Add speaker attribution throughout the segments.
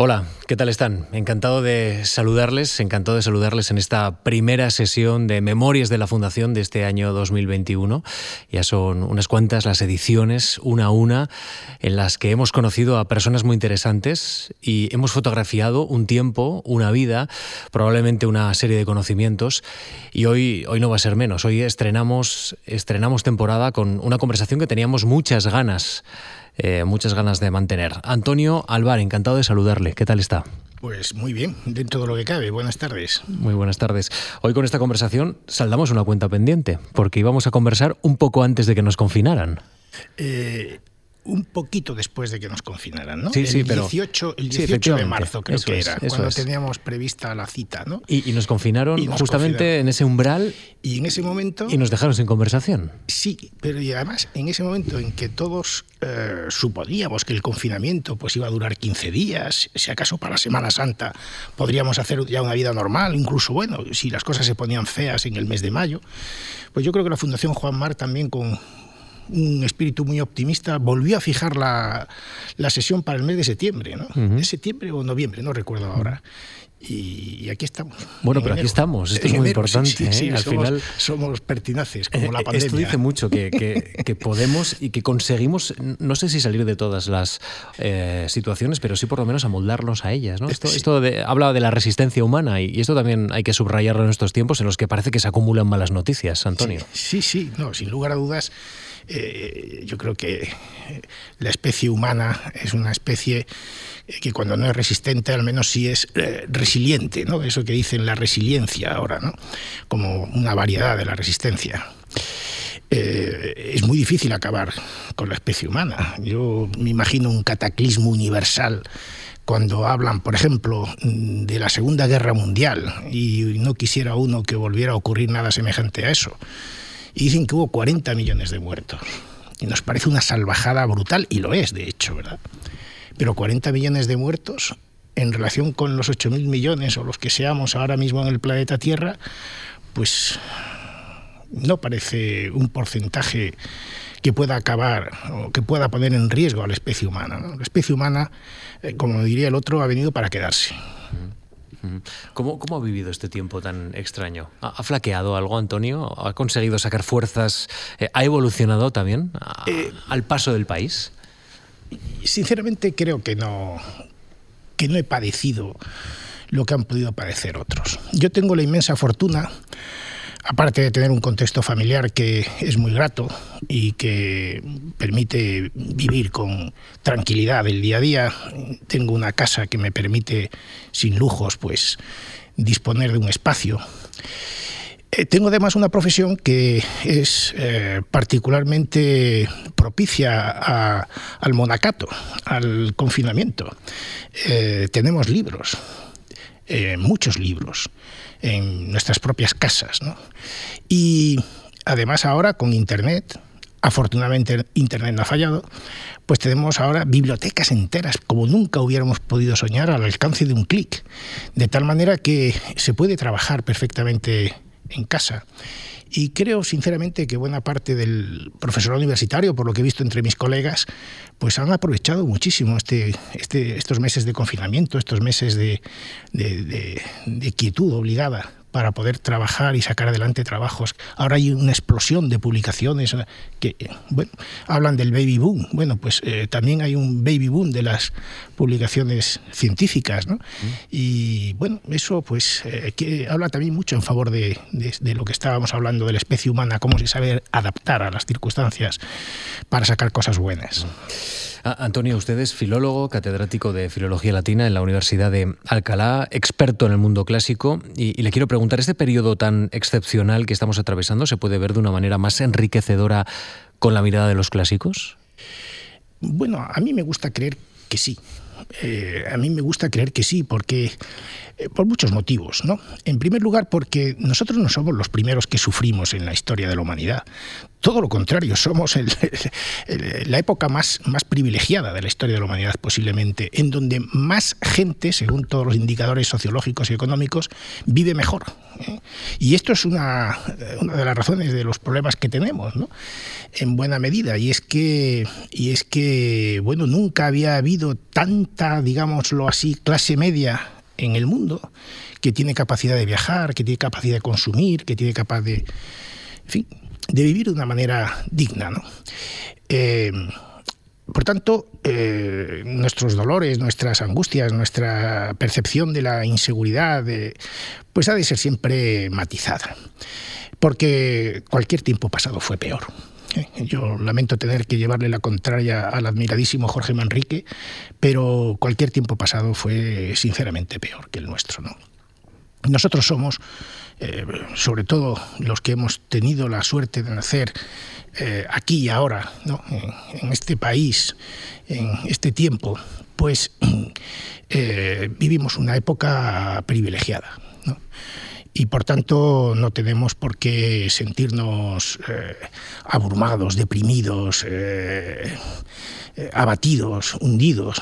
Speaker 1: Hola, ¿qué tal están? Encantado de saludarles, encantado de saludarles en esta primera sesión de Memorias de la Fundación de este año 2021. Ya son unas cuantas las ediciones, una a una, en las que hemos conocido a personas muy interesantes y hemos fotografiado un tiempo, una vida, probablemente una serie de conocimientos. Y hoy, hoy no va a ser menos. Hoy estrenamos, estrenamos temporada con una conversación que teníamos muchas ganas eh, muchas ganas de mantener. Antonio Alvar, encantado de saludarle. ¿Qué tal está?
Speaker 2: Pues muy bien, dentro de lo que cabe. Buenas tardes.
Speaker 1: Muy buenas tardes. Hoy con esta conversación saldamos una cuenta pendiente, porque íbamos a conversar un poco antes de que nos confinaran.
Speaker 2: Eh, un poquito después de que nos confinaran, ¿no?
Speaker 1: Sí, sí,
Speaker 2: el
Speaker 1: pero...
Speaker 2: 18, el 18 de marzo creo que era, cuando teníamos prevista la cita, ¿no?
Speaker 1: Y, nos confinaron justamente en ese umbral.
Speaker 2: Y en ese momento...
Speaker 1: Y nos dejaron sin conversación.
Speaker 2: Sí, pero y además en ese momento en que todos eh, suponíamos que el confinamiento pues iba a durar 15 días, si acaso para la Semana Santa podríamos hacer ya una vida normal, incluso, bueno, si las cosas se ponían feas en el mes de mayo, pues yo creo que la Fundación Juan Mar también con un espíritu muy optimista, volvió a fijar la, la sesión para el mes de septiembre, ¿no? ¿De septiembre o noviembre? No recuerdo ahora. Y, aquí estamos.
Speaker 1: Bueno, pero aquí estamos, esto es muy importante.
Speaker 2: Sí,
Speaker 1: ¿eh? Al
Speaker 2: somos,
Speaker 1: final
Speaker 2: somos pertinaces, como la
Speaker 1: eh,
Speaker 2: pandemia.
Speaker 1: Esto dice mucho que, que, podemos y que conseguimos, no sé si salir de todas las eh, situaciones, pero sí por lo menos amoldarnos a ellas. ¿no? Esto, esto de, habla de la resistencia humana y, esto también hay que subrayarlo en estos tiempos en los que parece que se acumulan malas noticias, Antonio.
Speaker 2: Sí, sí, no, sin lugar a dudas. Yo creo que la especie humana es una especie que cuando no es resistente, al menos sí es eh, resiliente, ¿no? Eso que dicen la resiliencia ahora, ¿no? Como una variedad de la resistencia. Eh, es muy difícil acabar con la especie humana. Yo me imagino un cataclismo universal cuando hablan, por ejemplo, de la Segunda Guerra Mundial y no quisiera uno que volviera a ocurrir nada semejante a eso. Y dicen que hubo 40 millones de muertos. Y nos parece una salvajada brutal, y lo es, de hecho, ¿verdad? Pero 40 millones de muertos en relación con los 8.000 millones o los que seamos ahora mismo en el planeta Tierra, pues no parece un porcentaje que pueda acabar o que pueda poner en riesgo a la especie humana. La especie humana, eh, como diría el otro, ha venido para quedarse.
Speaker 1: ¿Cómo, ¿Cómo, ha vivido este tiempo tan extraño? ¿Ha, flaqueado algo, Antonio? ¿Ha conseguido sacar fuerzas? Eh, ¿Ha evolucionado también eh, al paso del país?
Speaker 2: sinceramente creo que no, que no he padecido lo que han podido padecer otros. Yo tengo la inmensa fortuna, aparte de tener un contexto familiar que es muy grato y que permite vivir con tranquilidad el día a día, tengo una casa que me permite, sin lujos, pues disponer de un espacio eh, tengo además una profesión que es eh, particularmente propicia al monacato, al confinamiento. Eh, tenemos libros, muchos libros, en nuestras propias casas. Y además ahora con Internet, afortunadamente Internet no ha fallado, pues tenemos ahora bibliotecas enteras como nunca hubiéramos podido soñar al alcance de un clic, de tal manera que se puede trabajar perfectamente en casa. Y creo sinceramente que buena parte del profesorado universitario, por lo que he visto entre mis colegas, pues han aprovechado muchísimo este, este, estos meses de confinamiento, estos meses de, de quietud obligada para poder trabajar y sacar adelante trabajos. Ahora hay una explosión de publicaciones que bueno, hablan del baby boom. Bueno, pues eh, también hay un baby boom de las publicaciones científicas, ¿no? Mm. Y bueno, eso pues eh, que habla también mucho en favor de, de, lo que estábamos hablando de la especie humana, cómo se sabe adaptar a las circunstancias para sacar cosas buenas.
Speaker 1: Ah, Antonio, usted es filólogo, catedrático de Filología Latina en la Universidad de Alcalá, experto en el mundo clásico, y, le quiero preguntar, ¿este periodo tan excepcional que estamos atravesando se puede ver de una manera más enriquecedora con la mirada de los clásicos?
Speaker 2: Bueno, a mí me gusta creer que sí. Eh, a mí me gusta creer que sí, porque eh, por muchos motivos, ¿no? En primer lugar, porque nosotros no somos los primeros que sufrimos en la historia de la humanidad. Todo lo contrario, somos la época más, privilegiada de la historia de la humanidad posiblemente, en donde más gente, según todos los indicadores sociológicos y económicos, vive mejor. ¿eh? Y esto es una, de las razones de los problemas que tenemos, ¿no? en buena medida, y es que, y es que bueno, nunca había habido tanta, digámoslo así, clase media en el mundo que tiene capacidad de viajar, que tiene capacidad de consumir, que tiene capacidad de, en fin, de vivir de una manera digna. ¿no? Eh, por tanto, eh, nuestros dolores, nuestras angustias, nuestra percepción de la inseguridad, pues ha de ser siempre matizada, porque cualquier tiempo pasado fue peor. ¿eh? Yo lamento tener que llevarle la contraria al admiradísimo Jorge Manrique, pero cualquier tiempo pasado fue sinceramente peor que el nuestro. ¿no? Nosotros somos eh, sobre todo los que hemos tenido la suerte de nacer eh, aquí y ahora, en, este país, en este tiempo, pues eh, vivimos una época privilegiada. Y por tanto no tenemos por qué sentirnos abrumados, deprimidos, eh, abatidos, hundidos.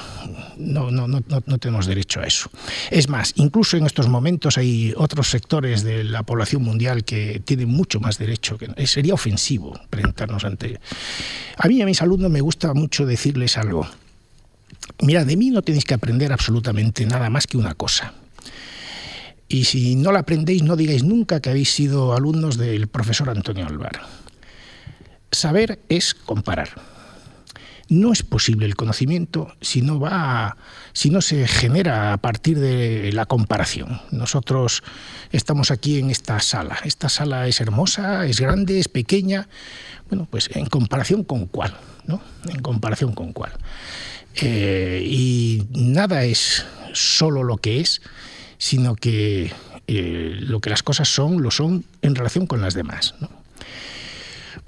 Speaker 2: No, no, no, no tenemos derecho a eso. Es más, incluso en estos momentos hay otros sectores de la población mundial que tienen mucho más derecho. Que, eh, sería ofensivo presentarnos ante... A mí y a mis alumnos me gusta mucho decirles algo. Mira, de mí no tenéis que aprender absolutamente nada más que una cosa. Y si no la aprendéis, no digáis nunca que habéis sido alumnos del profesor Antonio Alvar. Saber es comparar. No es posible el conocimiento si no va, si no se genera a partir de la comparación. Nosotros estamos aquí en esta sala. Esta sala es hermosa, es grande, es pequeña. Bueno, pues en comparación con cuál, ¿no? En comparación con cuál. Eh, y nada es solo lo que es, sino que eh, lo que las cosas son, lo son en relación con las demás.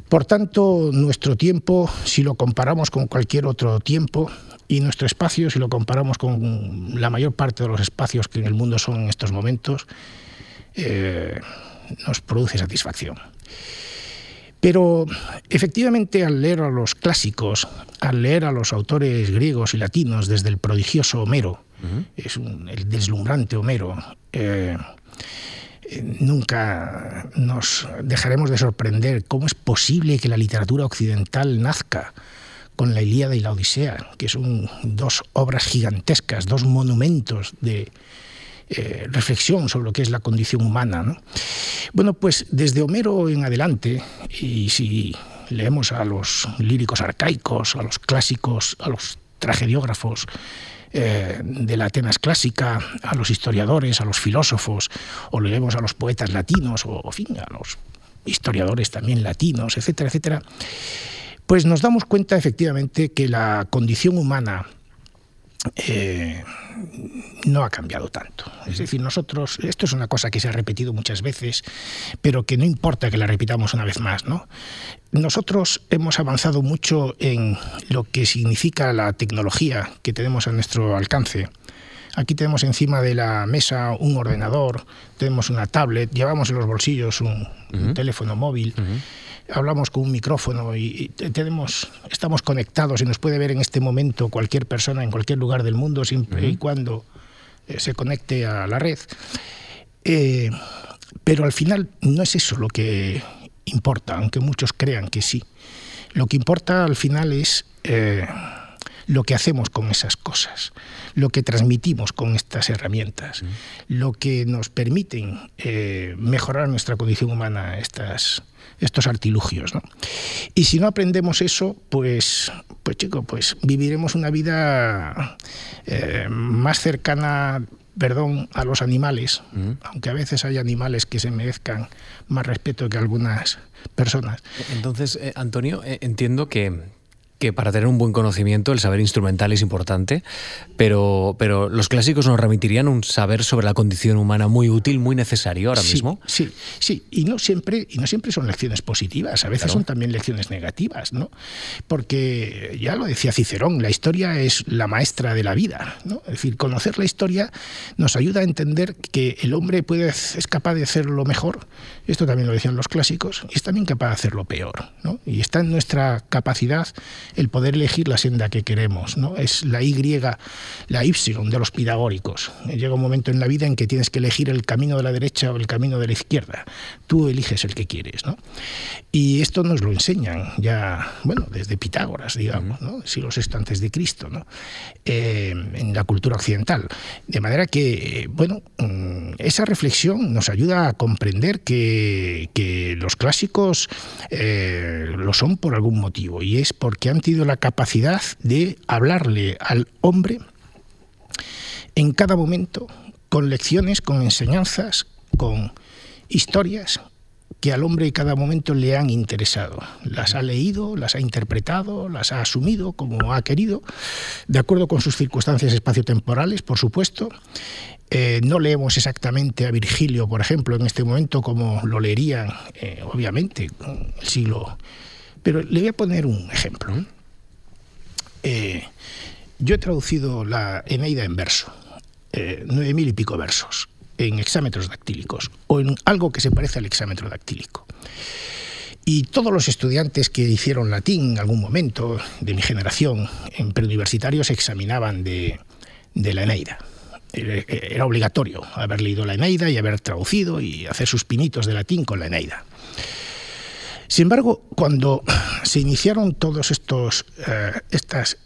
Speaker 2: Por tanto, nuestro tiempo, si lo comparamos con cualquier otro tiempo, y nuestro espacio, si lo comparamos con la mayor parte de los espacios que en el mundo son en estos momentos, eh, nos produce satisfacción. Pero efectivamente al leer a los clásicos, al leer a los autores griegos y latinos desde el prodigioso Homero, es el deslumbrante Homero, eh, nunca nos dejaremos de sorprender cómo es posible que la literatura occidental nazca con la Ilíada y la Odisea, que son dos obras gigantescas, dos monumentos de eh, reflexión sobre lo que es la condición humana. Bueno, pues desde Homero en adelante, y si leemos a los líricos arcaicos, a los clásicos, a los tragediógrafos, eh, de la Atenas clásica, a los historiadores, a los filósofos, o leemos a los poetas latinos, o, fin, a los historiadores también latinos, etcétera, etcétera, pues nos damos cuenta efectivamente que la condición humana eh, no ha cambiado tanto. Es decir, nosotros, esto es una cosa que se ha repetido muchas veces, pero que no importa que la repitamos una vez más, ¿no? Nosotros hemos avanzado mucho en lo que significa la tecnología que tenemos a nuestro alcance. Aquí tenemos encima de la mesa un ordenador, tenemos una tablet, llevamos en los bolsillos un, teléfono móvil hablamos con un micrófono y, tenemos, estamos conectados y nos puede ver en este momento cualquier persona en cualquier lugar del mundo, siempre y cuando eh, se conecte a la red. Eh, pero al final no es eso lo que importa, aunque muchos crean que sí. Lo que importa al final es eh, lo que hacemos con esas cosas, lo que transmitimos con estas herramientas, lo que nos permiten mejorar nuestra condición humana estas, estos artilugios. ¿no? Y si no aprendemos eso, pues, pues chico, pues viviremos una vida eh, más cercana perdón, a los animales, aunque a veces hay animales que se merezcan más respeto que algunas personas.
Speaker 1: Entonces, eh, Antonio, eh, entiendo que, que para tener un buen conocimiento el saber instrumental es importante, pero, pero los clásicos nos remitirían un saber sobre la condición humana muy útil, muy necesario ahora mismo.
Speaker 2: Sí, sí, y no siempre, y no siempre son lecciones positivas, a veces son también lecciones negativas, ¿no? Porque ya lo decía Cicerón, la historia es la maestra de la vida, ¿no? Es decir, conocer la historia nos ayuda a entender que el hombre puede, es capaz de hacer lo mejor, esto también lo decían los clásicos, y es también capaz de hacer lo peor, ¿no? Y está en nuestra capacidad el poder elegir la senda que queremos. ¿no? Es la Y, la Y de los pitagóricos. Llega un momento en la vida en que tienes que elegir el camino de la derecha o el camino de la izquierda. Tú eliges el que quieres. ¿no? Y esto nos lo enseñan ya, bueno, desde Pitágoras, digamos, ¿no? siglo VI antes de Cristo, ¿no? Eh, en la cultura occidental. De manera que, bueno, mm, esa reflexión nos ayuda a comprender que, que los clásicos eh, lo son por algún motivo y es porque han la capacidad de hablarle al hombre en cada momento con lecciones, con enseñanzas, con historias que al hombre en cada momento le han interesado. Las ha leído, las ha interpretado, las ha asumido como ha querido, de acuerdo con sus circunstancias espaciotemporales, por supuesto. Eh, no leemos exactamente a Virgilio, por ejemplo, en este momento como lo leerían, eh, obviamente, el siglo pero le voy a poner un ejemplo. Eh, yo he traducido la Eneida en verso, eh, nueve mil y pico versos, en hexámetros dactílicos, o en algo que se parece al hexámetro dactílico. Y todos los estudiantes que hicieron latín en algún momento de mi generación en preuniversitario se examinaban de la Eneida. Era obligatorio haber leído la Eneida y haber traducido y hacer sus pinitos de latín con la Eneida. Sin embargo, cuando se iniciaron todos estos, eh, estas,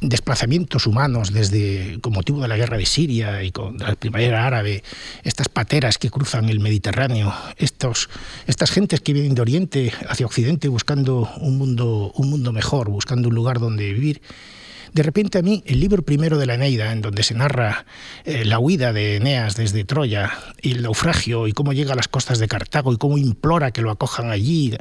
Speaker 2: desplazamientos humanos desde con motivo de la guerra de Siria y con la primavera árabe, estas pateras que cruzan el Mediterráneo, estos, estas gentes que vienen de Oriente hacia Occidente buscando un mundo, un mundo mejor, buscando un lugar donde vivir, de repente a mí el libro primero de la Eneida, en donde se narra eh, la huida de Eneas desde Troya y el naufragio y cómo llega a las costas de Cartago y cómo implora que lo acojan allí,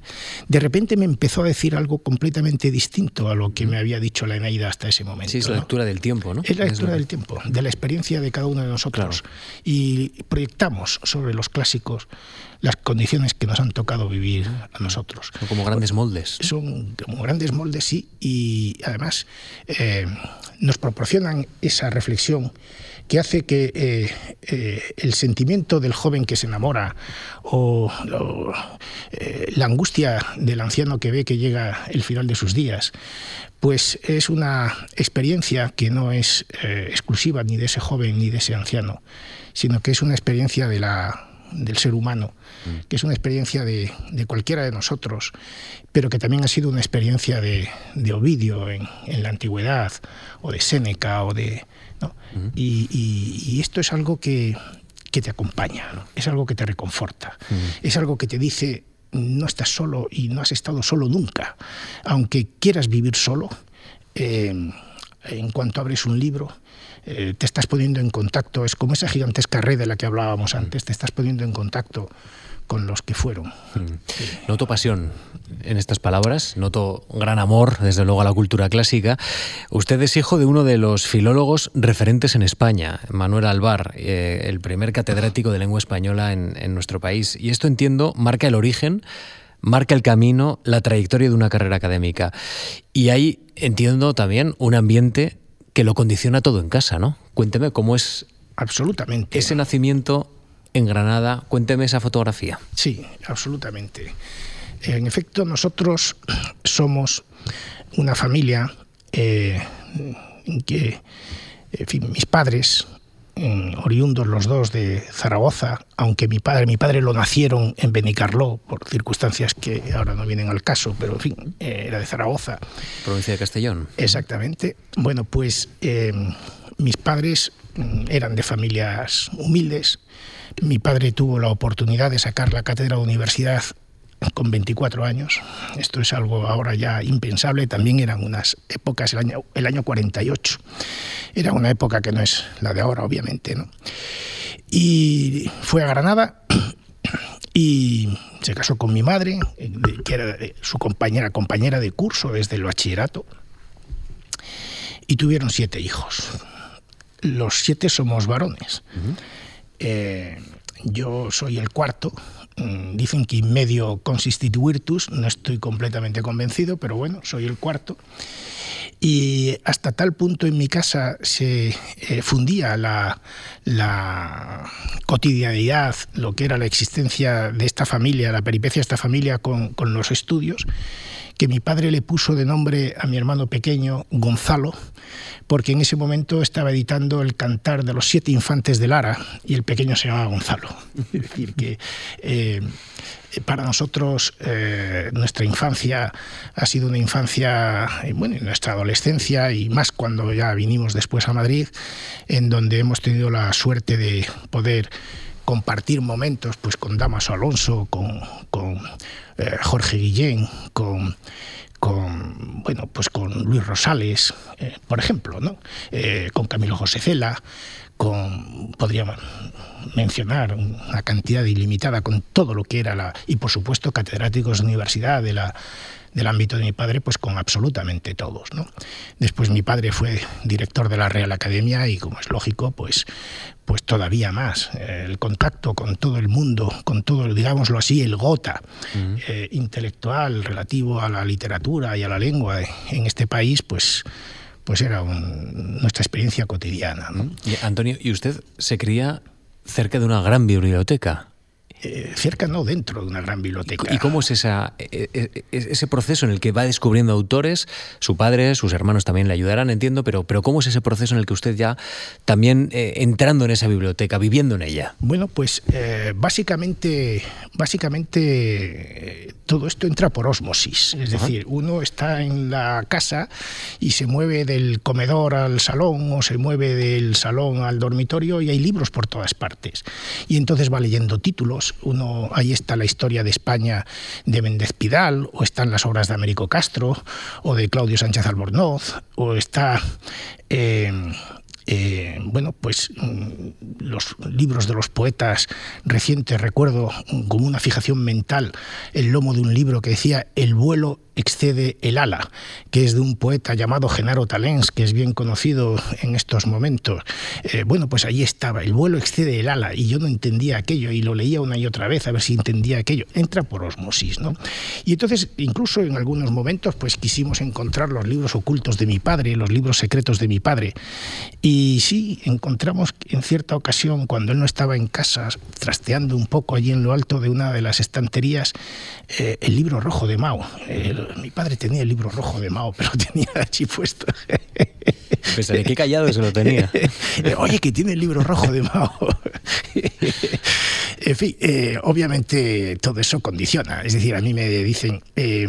Speaker 2: de repente me empezó a decir algo completamente distinto a lo que me había dicho la Eneida hasta ese momento.
Speaker 1: Sí, es la lectura del tiempo, ¿no?
Speaker 2: Es la lectura del tiempo, de la experiencia de cada uno de nosotros. Y proyectamos sobre los clásicos las condiciones que nos han tocado vivir a nosotros.
Speaker 1: Son como grandes moldes.
Speaker 2: Son como grandes moldes, sí, y además eh, nos proporcionan esa reflexión que hace que eh, eh, el sentimiento del joven que se enamora o, la angustia del anciano que ve que llega el final de sus días, pues es una experiencia que no es exclusiva ni de ese joven ni de ese anciano, sino que es una experiencia de la, del ser humano Mm. que es una experiencia de, cualquiera de nosotros, pero que también ha sido una experiencia de, Ovidio en, la antigüedad, o de Séneca, o de... Mm. Y, esto es algo que, te acompaña, es algo que te reconforta, mm. es algo que te dice, no estás solo y no has estado solo nunca, aunque quieras vivir solo. Eh, en cuanto abres un libro, eh, te estás poniendo en contacto, es como esa gigantesca red de la que hablábamos antes, te estás poniendo en contacto con los que fueron.
Speaker 1: Mm. Noto pasión en estas palabras, noto gran amor, desde luego, a la cultura clásica. Usted es hijo de uno de los filólogos referentes en España, Manuel Alvar, eh, el primer catedrático de lengua española en nuestro país. Y esto, entiendo, marca el origen marca el camino, la trayectoria de una carrera académica. Y ahí entiendo también un ambiente que lo condiciona todo en casa, ¿no? Cuénteme cómo es
Speaker 2: absolutamente
Speaker 1: ese nacimiento en Granada. Cuénteme esa fotografía.
Speaker 2: Sí, absolutamente. En efecto, nosotros somos una familia eh, en que, mis padres, oriundos los dos de Zaragoza, aunque mi padre, mi padre lo nacieron en Benicarló por circunstancias que ahora no vienen al caso, pero en fin, eh, era de Zaragoza.
Speaker 1: Provincia de Castellón.
Speaker 2: Exactamente. Bueno, pues eh, mis padres mm, eran de familias humildes, mi padre tuvo la oportunidad de sacar la cátedra de universidad con 24 años. Esto es algo ahora ya impensable. También eran unas épocas, el año, el año 48. Era una época que no es la de ahora, obviamente. ¿no? Y fue a Granada y se casó con mi madre, que era su compañera, compañera de curso desde el bachillerato, y tuvieron siete hijos. Los siete somos varones. Eh, yo soy el cuarto. Mm, dicen que in medio consistit virtus, no estoy completamente convencido, pero bueno, soy el cuarto. Y hasta tal punto en mi casa se eh, fundía la, cotidianidad, lo que era la existencia de esta familia, la peripecia de esta familia con, con los estudios, que mi padre le puso de nombre a mi hermano pequeño Gonzalo, porque en ese momento estaba editando el cantar de los siete infantes de Lara y el pequeño se llamaba Gonzalo. Es decir, que eh, para nosotros eh, nuestra infancia ha sido una infancia, eh, bueno, nuestra adolescencia y más cuando ya vinimos después a Madrid, en donde hemos tenido la suerte de poder compartir momentos pues con Damaso Alonso, con, con eh, Jorge Guillén, con con bueno pues con Luis Rosales eh, por ejemplo no eh, con Camilo José Cela con podríamos mencionar una cantidad ilimitada con todo lo que era la y por supuesto catedráticos de universidad de la del ámbito de mi padre, pues con absolutamente todos. ¿no? Después mi padre fue director de la Real Academia y, como es lógico, pues, pues todavía más. El contacto con todo el mundo, con todo, digámoslo así, el gota eh, intelectual relativo a la literatura y a la lengua en este país, pues pues era nuestra experiencia cotidiana.
Speaker 1: Antonio, ¿y usted se cría cerca de una gran biblioteca?
Speaker 2: Eh, cerca, no dentro de una gran biblioteca.
Speaker 1: ¿Y cómo es esa, e, e, e, ese proceso en el que va descubriendo autores? Su padre, sus hermanos también le ayudarán, entiendo, pero, pero ¿cómo es ese proceso en el que usted ya también eh, entrando en esa biblioteca, viviendo en ella?
Speaker 2: Bueno, pues eh, básicamente, básicamente todo esto entra por osmosis. Es decir, uno está en la casa y se mueve del comedor al salón o se mueve del salón al dormitorio y hay libros por todas partes. Y entonces va leyendo títulos uno, ahí está la historia de España de Méndez Pidal, o están las obras de Américo Castro, o de Claudio Sánchez Albornoz, o está eh, eh, bueno, pues mm, los libros de los poetas recientes, recuerdo como una fijación mental el lomo de un libro que decía El vuelo excede el ala, que es de un poeta llamado Genaro Talens, que es bien conocido en estos momentos. Eh, bueno, pues ahí estaba, el vuelo excede el ala, y yo no entendía aquello, y lo leía una y otra vez a ver si entendía aquello. Entra por osmosis, ¿no? Y entonces, incluso en algunos momentos, pues quisimos encontrar los libros ocultos de mi padre, los libros secretos de mi padre. Y sí, encontramos en cierta ocasión, cuando él no estaba en casa, trasteando un poco allí en lo alto de una de las estanterías, eh, el libro rojo de Mao. mi padre tenía el libro rojo de Mao, pero tenía allí puesto.
Speaker 1: Pensaré qué callado se lo tenía.
Speaker 2: Oye, que tiene el libro rojo de Mao. en fin, eh, obviamente todo eso condiciona. Es decir, a mí me dicen, eh,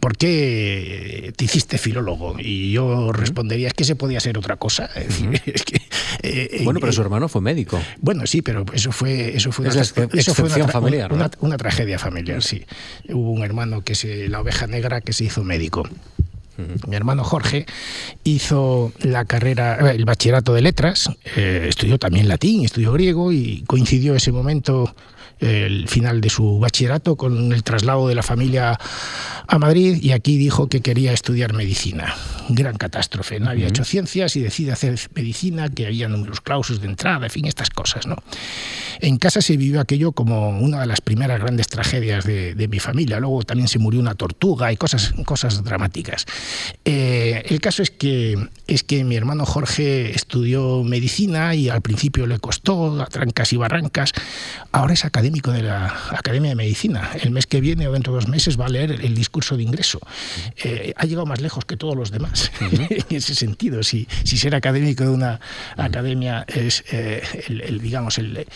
Speaker 2: ¿por qué te hiciste filólogo? Y yo respondería, es que se podía ser otra cosa.
Speaker 1: bueno, pero su hermano fue médico.
Speaker 2: Bueno, sí, pero eso fue, eso fue, una,
Speaker 1: eso fue una, familiar,
Speaker 2: una, tragedia familiar, sí. Hubo un hermano que se, la oveja negra que se hizo médico. Mi hermano Jorge hizo la carrera, el bachillerato de letras, eh, estudió también latín, estudió griego y coincidió ese momento el final de su bachillerato con el traslado de la familia a Madrid y aquí dijo que quería estudiar medicina. Gran catástrofe, no había hecho ciencias y decide hacer medicina, que había números clausos de entrada, en fin, estas cosas. ¿no? En casa se vivió aquello como una de las primeras grandes tragedias de, mi familia. Luego también se murió una tortuga y cosas, cosas dramáticas. Eh, el caso es que, es que mi hermano Jorge estudió medicina y al principio le costó a trancas y barrancas. Ahora es académico de la Academia de Medicina. El mes que viene o dentro de dos meses va a leer el discurso de ingreso. Eh, ha llegado más lejos que todos los demás en ese sentido. Si, si ser académico de una academia es eh, el, digamos el,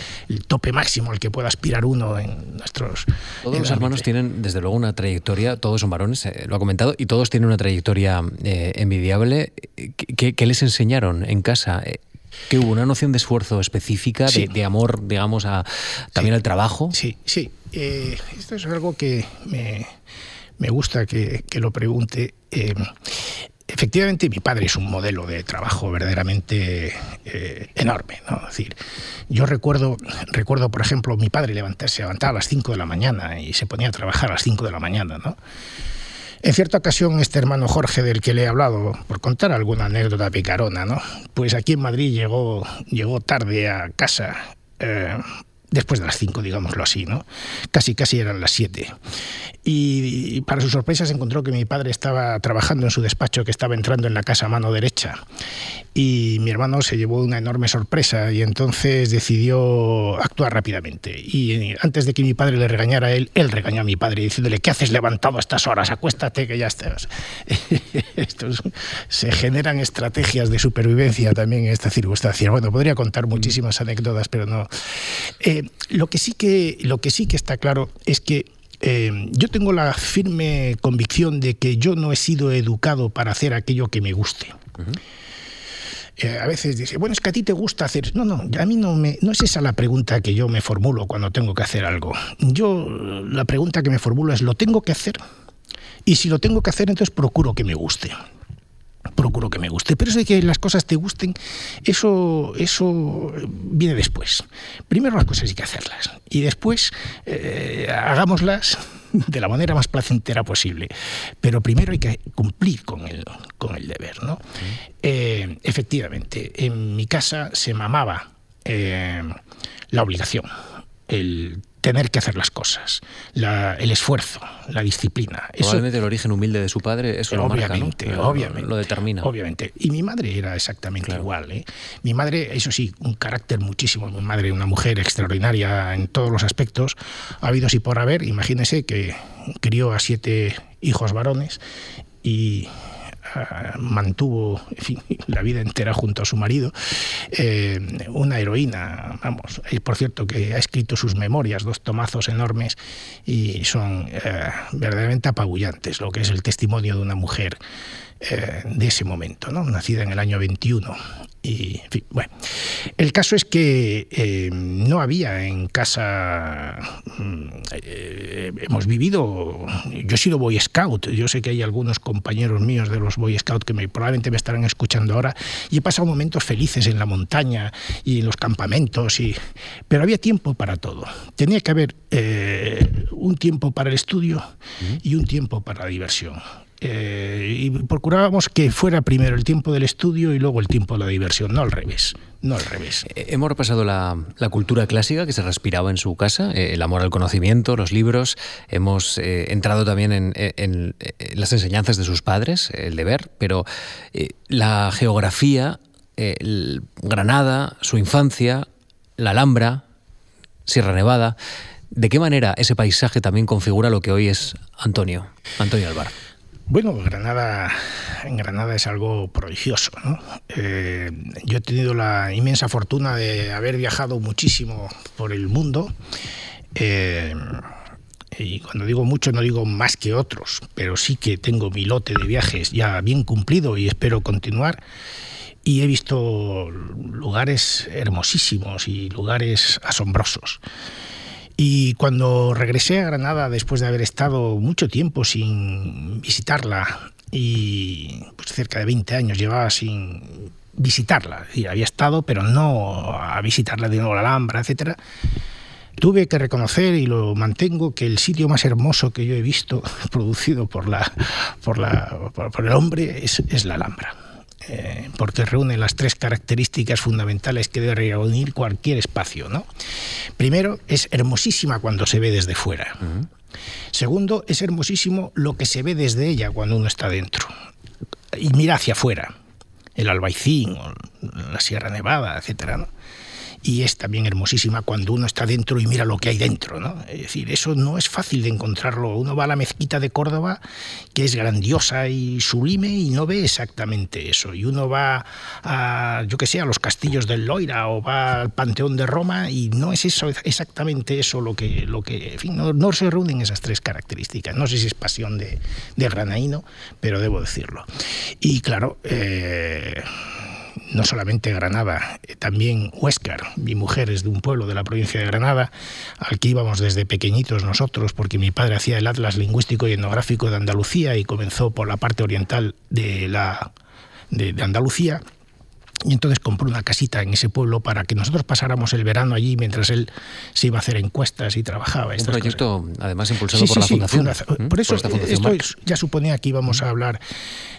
Speaker 2: tope máximo al que pueda aspirar uno en nuestros.
Speaker 1: Todos los hermanos tienen desde luego una trayectoria, todos son varones, eh, lo ha comentado, y todos tienen una trayectoria envidiable. ¿Qué, ¿Qué, les enseñaron en casa? Que hubo una noción de esfuerzo específica, de, amor, digamos, a, también al trabajo.
Speaker 2: Sí, sí. Eh, esto es algo que me, gusta que, lo pregunte. Eh, efectivamente mi padre es un modelo de trabajo verdaderamente eh, enorme. ¿no? Es decir, yo recuerdo, recuerdo, por ejemplo, mi padre levantarse, se levantaba a las 5 de la mañana y se ponía a trabajar a las 5 de la mañana. ¿no? En cierta ocasión, este hermano Jorge, del que le he hablado, por contar alguna anécdota picarona, ¿no? pues aquí en Madrid llegó, llegó tarde a casa. Eh, después de las 5, digámoslo así, ¿no? Casi, casi eran las 7. Y, para su sorpresa se encontró que mi padre estaba trabajando en su despacho, que estaba entrando en la casa a mano derecha. Y mi hermano se llevó una enorme sorpresa y entonces decidió actuar rápidamente. Y antes de que mi padre le regañara a él, él regañó a mi padre diciéndole, ¿qué haces levantado a estas horas? Acuéstate que ya estás. Estos, se generan estrategias de supervivencia también en esta circunstancia. Bueno, podría contar muchísimas anécdotas, pero no. Eh, lo, que sí que, lo que sí que está claro es que eh, yo tengo la firme convicción de que yo no he sido educado para hacer aquello que me guste. Eh, a veces dice, bueno, es que a ti te gusta hacer. No, no, a mí no, me, no es esa la pregunta que yo me formulo cuando tengo que hacer algo. Yo la pregunta que me formulo es, ¿lo tengo que hacer? Y si lo tengo que hacer, entonces procuro que me guste procuro que me guste. Pero eso de que las cosas te gusten, eso, eso viene después. Primero las cosas hay que hacerlas y después eh, hagámoslas de la manera más placentera posible. Pero primero hay que cumplir con el, con el deber. ¿no? Eh, efectivamente, en mi casa se mamaba eh, la obligación, el tener que hacer las cosas, el esfuerzo, la disciplina.
Speaker 1: Probablemente el origen humilde de su padre, eso
Speaker 2: obviamente,
Speaker 1: lo
Speaker 2: obviamente,
Speaker 1: lo, determina.
Speaker 2: Obviamente. Y mi madre era exactamente igual. ¿eh? Mi madre, eso sí, un carácter muchísimo. Mi madre, una mujer extraordinaria en todos los aspectos. Ha habido sí por haber. Imagínese que crió a siete hijos varones y mantuvo la vida entera junto a su marido, eh, una heroína, vamos, y por cierto que ha escrito sus memorias, dos tomazos enormes, y son eh, verdaderamente apabullantes, lo que es el testimonio de una mujer eh, de ese momento, ¿no? nacida en el año 21 y, bueno, el caso es que eh, no había en casa. Mm, eh, hemos vivido. Yo he sido Boy Scout. Yo sé que hay algunos compañeros míos de los Boy Scout que me, probablemente me estarán escuchando ahora. Y he pasado momentos felices en la montaña y en los campamentos. Y, pero había tiempo para todo. Tenía que haber eh, un tiempo para el estudio y un tiempo para la diversión. Eh, y procurábamos que fuera primero el tiempo del estudio y luego el tiempo de la diversión, no al revés. No al revés.
Speaker 1: Eh, hemos repasado la, cultura clásica que se respiraba en su casa, eh, el amor al conocimiento, los libros. Hemos entrado también en, las enseñanzas de sus padres, el deber, pero la geografía, Granada, su infancia, la Alhambra, Sierra Nevada. ¿De qué manera ese paisaje también configura lo que hoy es Antonio, Antonio Alvar?
Speaker 2: Bueno, Granada, en Granada es algo prodigioso. Eh, yo he tenido la inmensa fortuna de haber viajado muchísimo por el mundo. Eh, y cuando digo mucho no digo más que otros, pero sí que tengo mi lote de viajes ya bien cumplido y espero continuar. Y he visto lugares hermosísimos y lugares asombrosos. Y cuando regresé a Granada, después de haber estado mucho tiempo sin visitarla, y pues cerca de 20 años llevaba sin visitarla, y había estado, pero no a visitarla de nuevo la Alhambra, etcétera, tuve que reconocer y lo mantengo que el sitio más hermoso que yo he visto producido por la por la por el hombre es, es la Alhambra eh, porque reúne las tres características fundamentales que debe reunir cualquier espacio. ¿no? Primero, es hermosísima cuando se ve desde fuera. Segundo, es hermosísimo lo que se ve desde ella cuando uno está dentro. Y mira hacia afuera, el Albaicín, la Sierra Nevada, etcétera. ¿no? Y es también hermosísima cuando uno está dentro y mira lo que hay dentro. ¿no? Es decir, eso no es fácil de encontrarlo. Uno va a la mezquita de Córdoba, que es grandiosa y sublime, y no ve exactamente eso. Y uno va a, yo que sé, a los castillos del Loira o va al Panteón de Roma y no es eso exactamente eso lo que, lo que en fin, no, se reúnen esas tres características. No sé si es pasión de, de granaíno, pero debo decirlo. Y claro, eh, no solamente Granada, eh, también Huéscar. Mi mujer es de un pueblo de la provincia de Granada, al que íbamos desde pequeñitos nosotros, porque mi padre hacía el Atlas Lingüístico y Etnográfico de Andalucía y comenzó por la parte oriental de, la, de Andalucía y entonces compró una casita en ese pueblo para que nosotros pasáramos el verano allí mientras él se iba a hacer encuestas y trabajaba.
Speaker 1: Un proyecto, además, impulsado por la Fundación.
Speaker 2: ¿Mm? Por eso, esto ya suponía que íbamos a hablar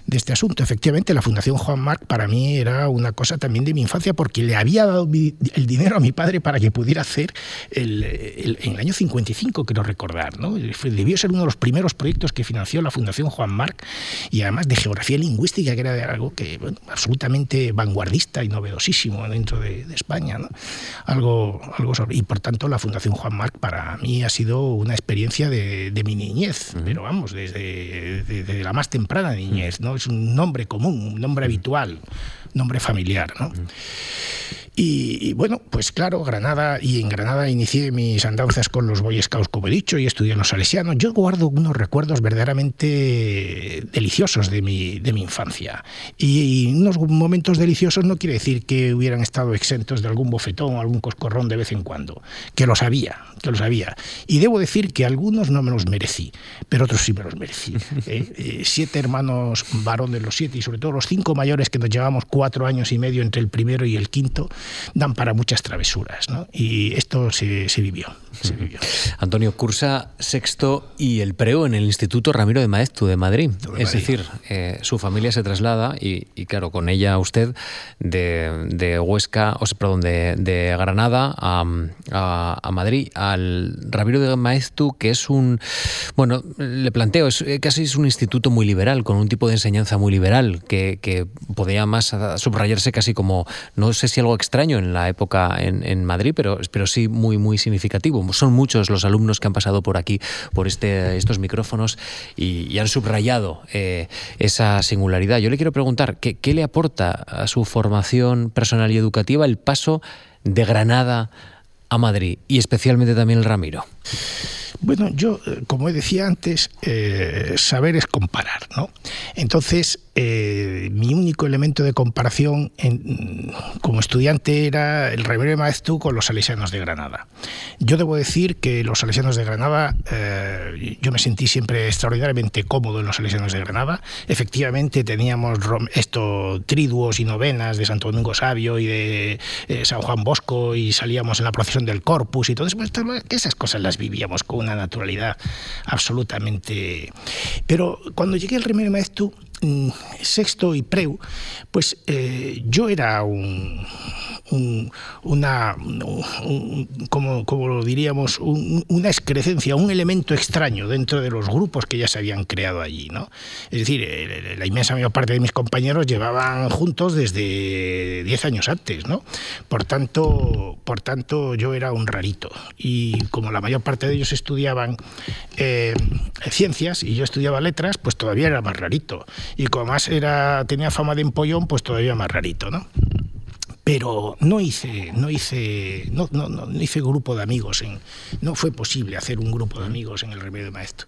Speaker 2: de este asunto. Efectivamente, la Fundación Juan Marc para mí era una cosa también de mi infancia porque le había dado el dinero a mi padre para que pudiera hacer el, en el año 55, quiero recordar. ¿no? Debió ser uno de los primeros proyectos que financió la Fundación Juan Marc y además de geografía lingüística, que era algo que absolutamente vanguardista y novedosísimo dentro de, España. Algo, algo y por tanto la Fundación Juan Marc para mí ha sido una experiencia de, mi niñez, pero vamos, desde, la más temprana niñez. ¿no? Es un nombre común, un nombre habitual, nombre familiar. ¿no? Y, bueno, pues claro, Granada, y en Granada inicié mis andanzas con los Boy Scouts, como he dicho, y estudié en los salesianos. Yo guardo unos recuerdos verdaderamente deliciosos de mi, de mi infancia. Y, unos momentos deliciosos no quiere decir que hubieran estado exentos de algún bofetón o algún coscorrón de vez en cuando, que los había, que los había. Y debo decir que algunos no me los merecí, pero otros sí me los merecí. ¿eh? Eh, siete hermanos varones, los siete, y sobre todo los cinco mayores que nos llevamos cuatro años y medio entre el primero y el quinto, dan para muchas travesuras. ¿no? Y esto se, vivió,
Speaker 1: Antonio cursa sexto y el preo en el Instituto Ramiro de Maeztu de Madrid. es decir, eh, su familia se traslada y, claro, con ella usted de, Huesca, o sea, perdón, de, Granada a, a, Madrid, al Ramiro de Maeztu, que es un, bueno, le planteo, es, eh, casi es un instituto muy liberal, con un tipo de enseñanza muy liberal, que, que podría más subrayarse casi como, no sé si algo extraño, en la época en, Madrid, pero, pero sí muy, muy significativo. Son muchos los alumnos que han pasado por aquí, por este, estos micrófonos, y, han subrayado eh, esa singularidad. Yo le quiero preguntar, ¿qué, ¿qué le aporta a su formación personal y educativa el paso de Granada a Madrid, y especialmente también el Ramiro?
Speaker 2: Bueno, yo, eh, como decía antes, eh, saber es comparar, ¿no? Entonces, eh, mi único elemento de comparación como estudiante era el de Maeztu con los salesianos de Granada. Yo debo decir que los salesianos de Granada, yo me sentí siempre extraordinariamente cómodo en los salesianos de Granada. Efectivamente, teníamos esto, triduos y novenas de Santo Domingo Sabio y de San Juan Bosco y salíamos en la procesión del Corpus y todo eso. Esas cosas las vivíamos con una naturalidad absolutamente... Pero cuando llegué al Remedio Maestro, sexto y preu, pues eh, yo era un, una, como, como, lo diríamos, una excrecencia, un elemento extraño dentro de los grupos que ya se habían creado allí. ¿no? Es decir, eh, la inmensa mayor parte de mis compañeros llevaban juntos desde 10 años antes. ¿no? Por, tanto, por tanto, yo era un rarito. Y como la mayor parte de ellos estudiaban eh, ciencias y yo estudiaba letras, pues todavía era más rarito. Y como más era, tenía fama de empollón, pues todavía más rarito. ¿no? pero no hice, no hice, no, no, no, hice grupo de amigos, en, no fue posible hacer un grupo de amigos en el remedio maestro.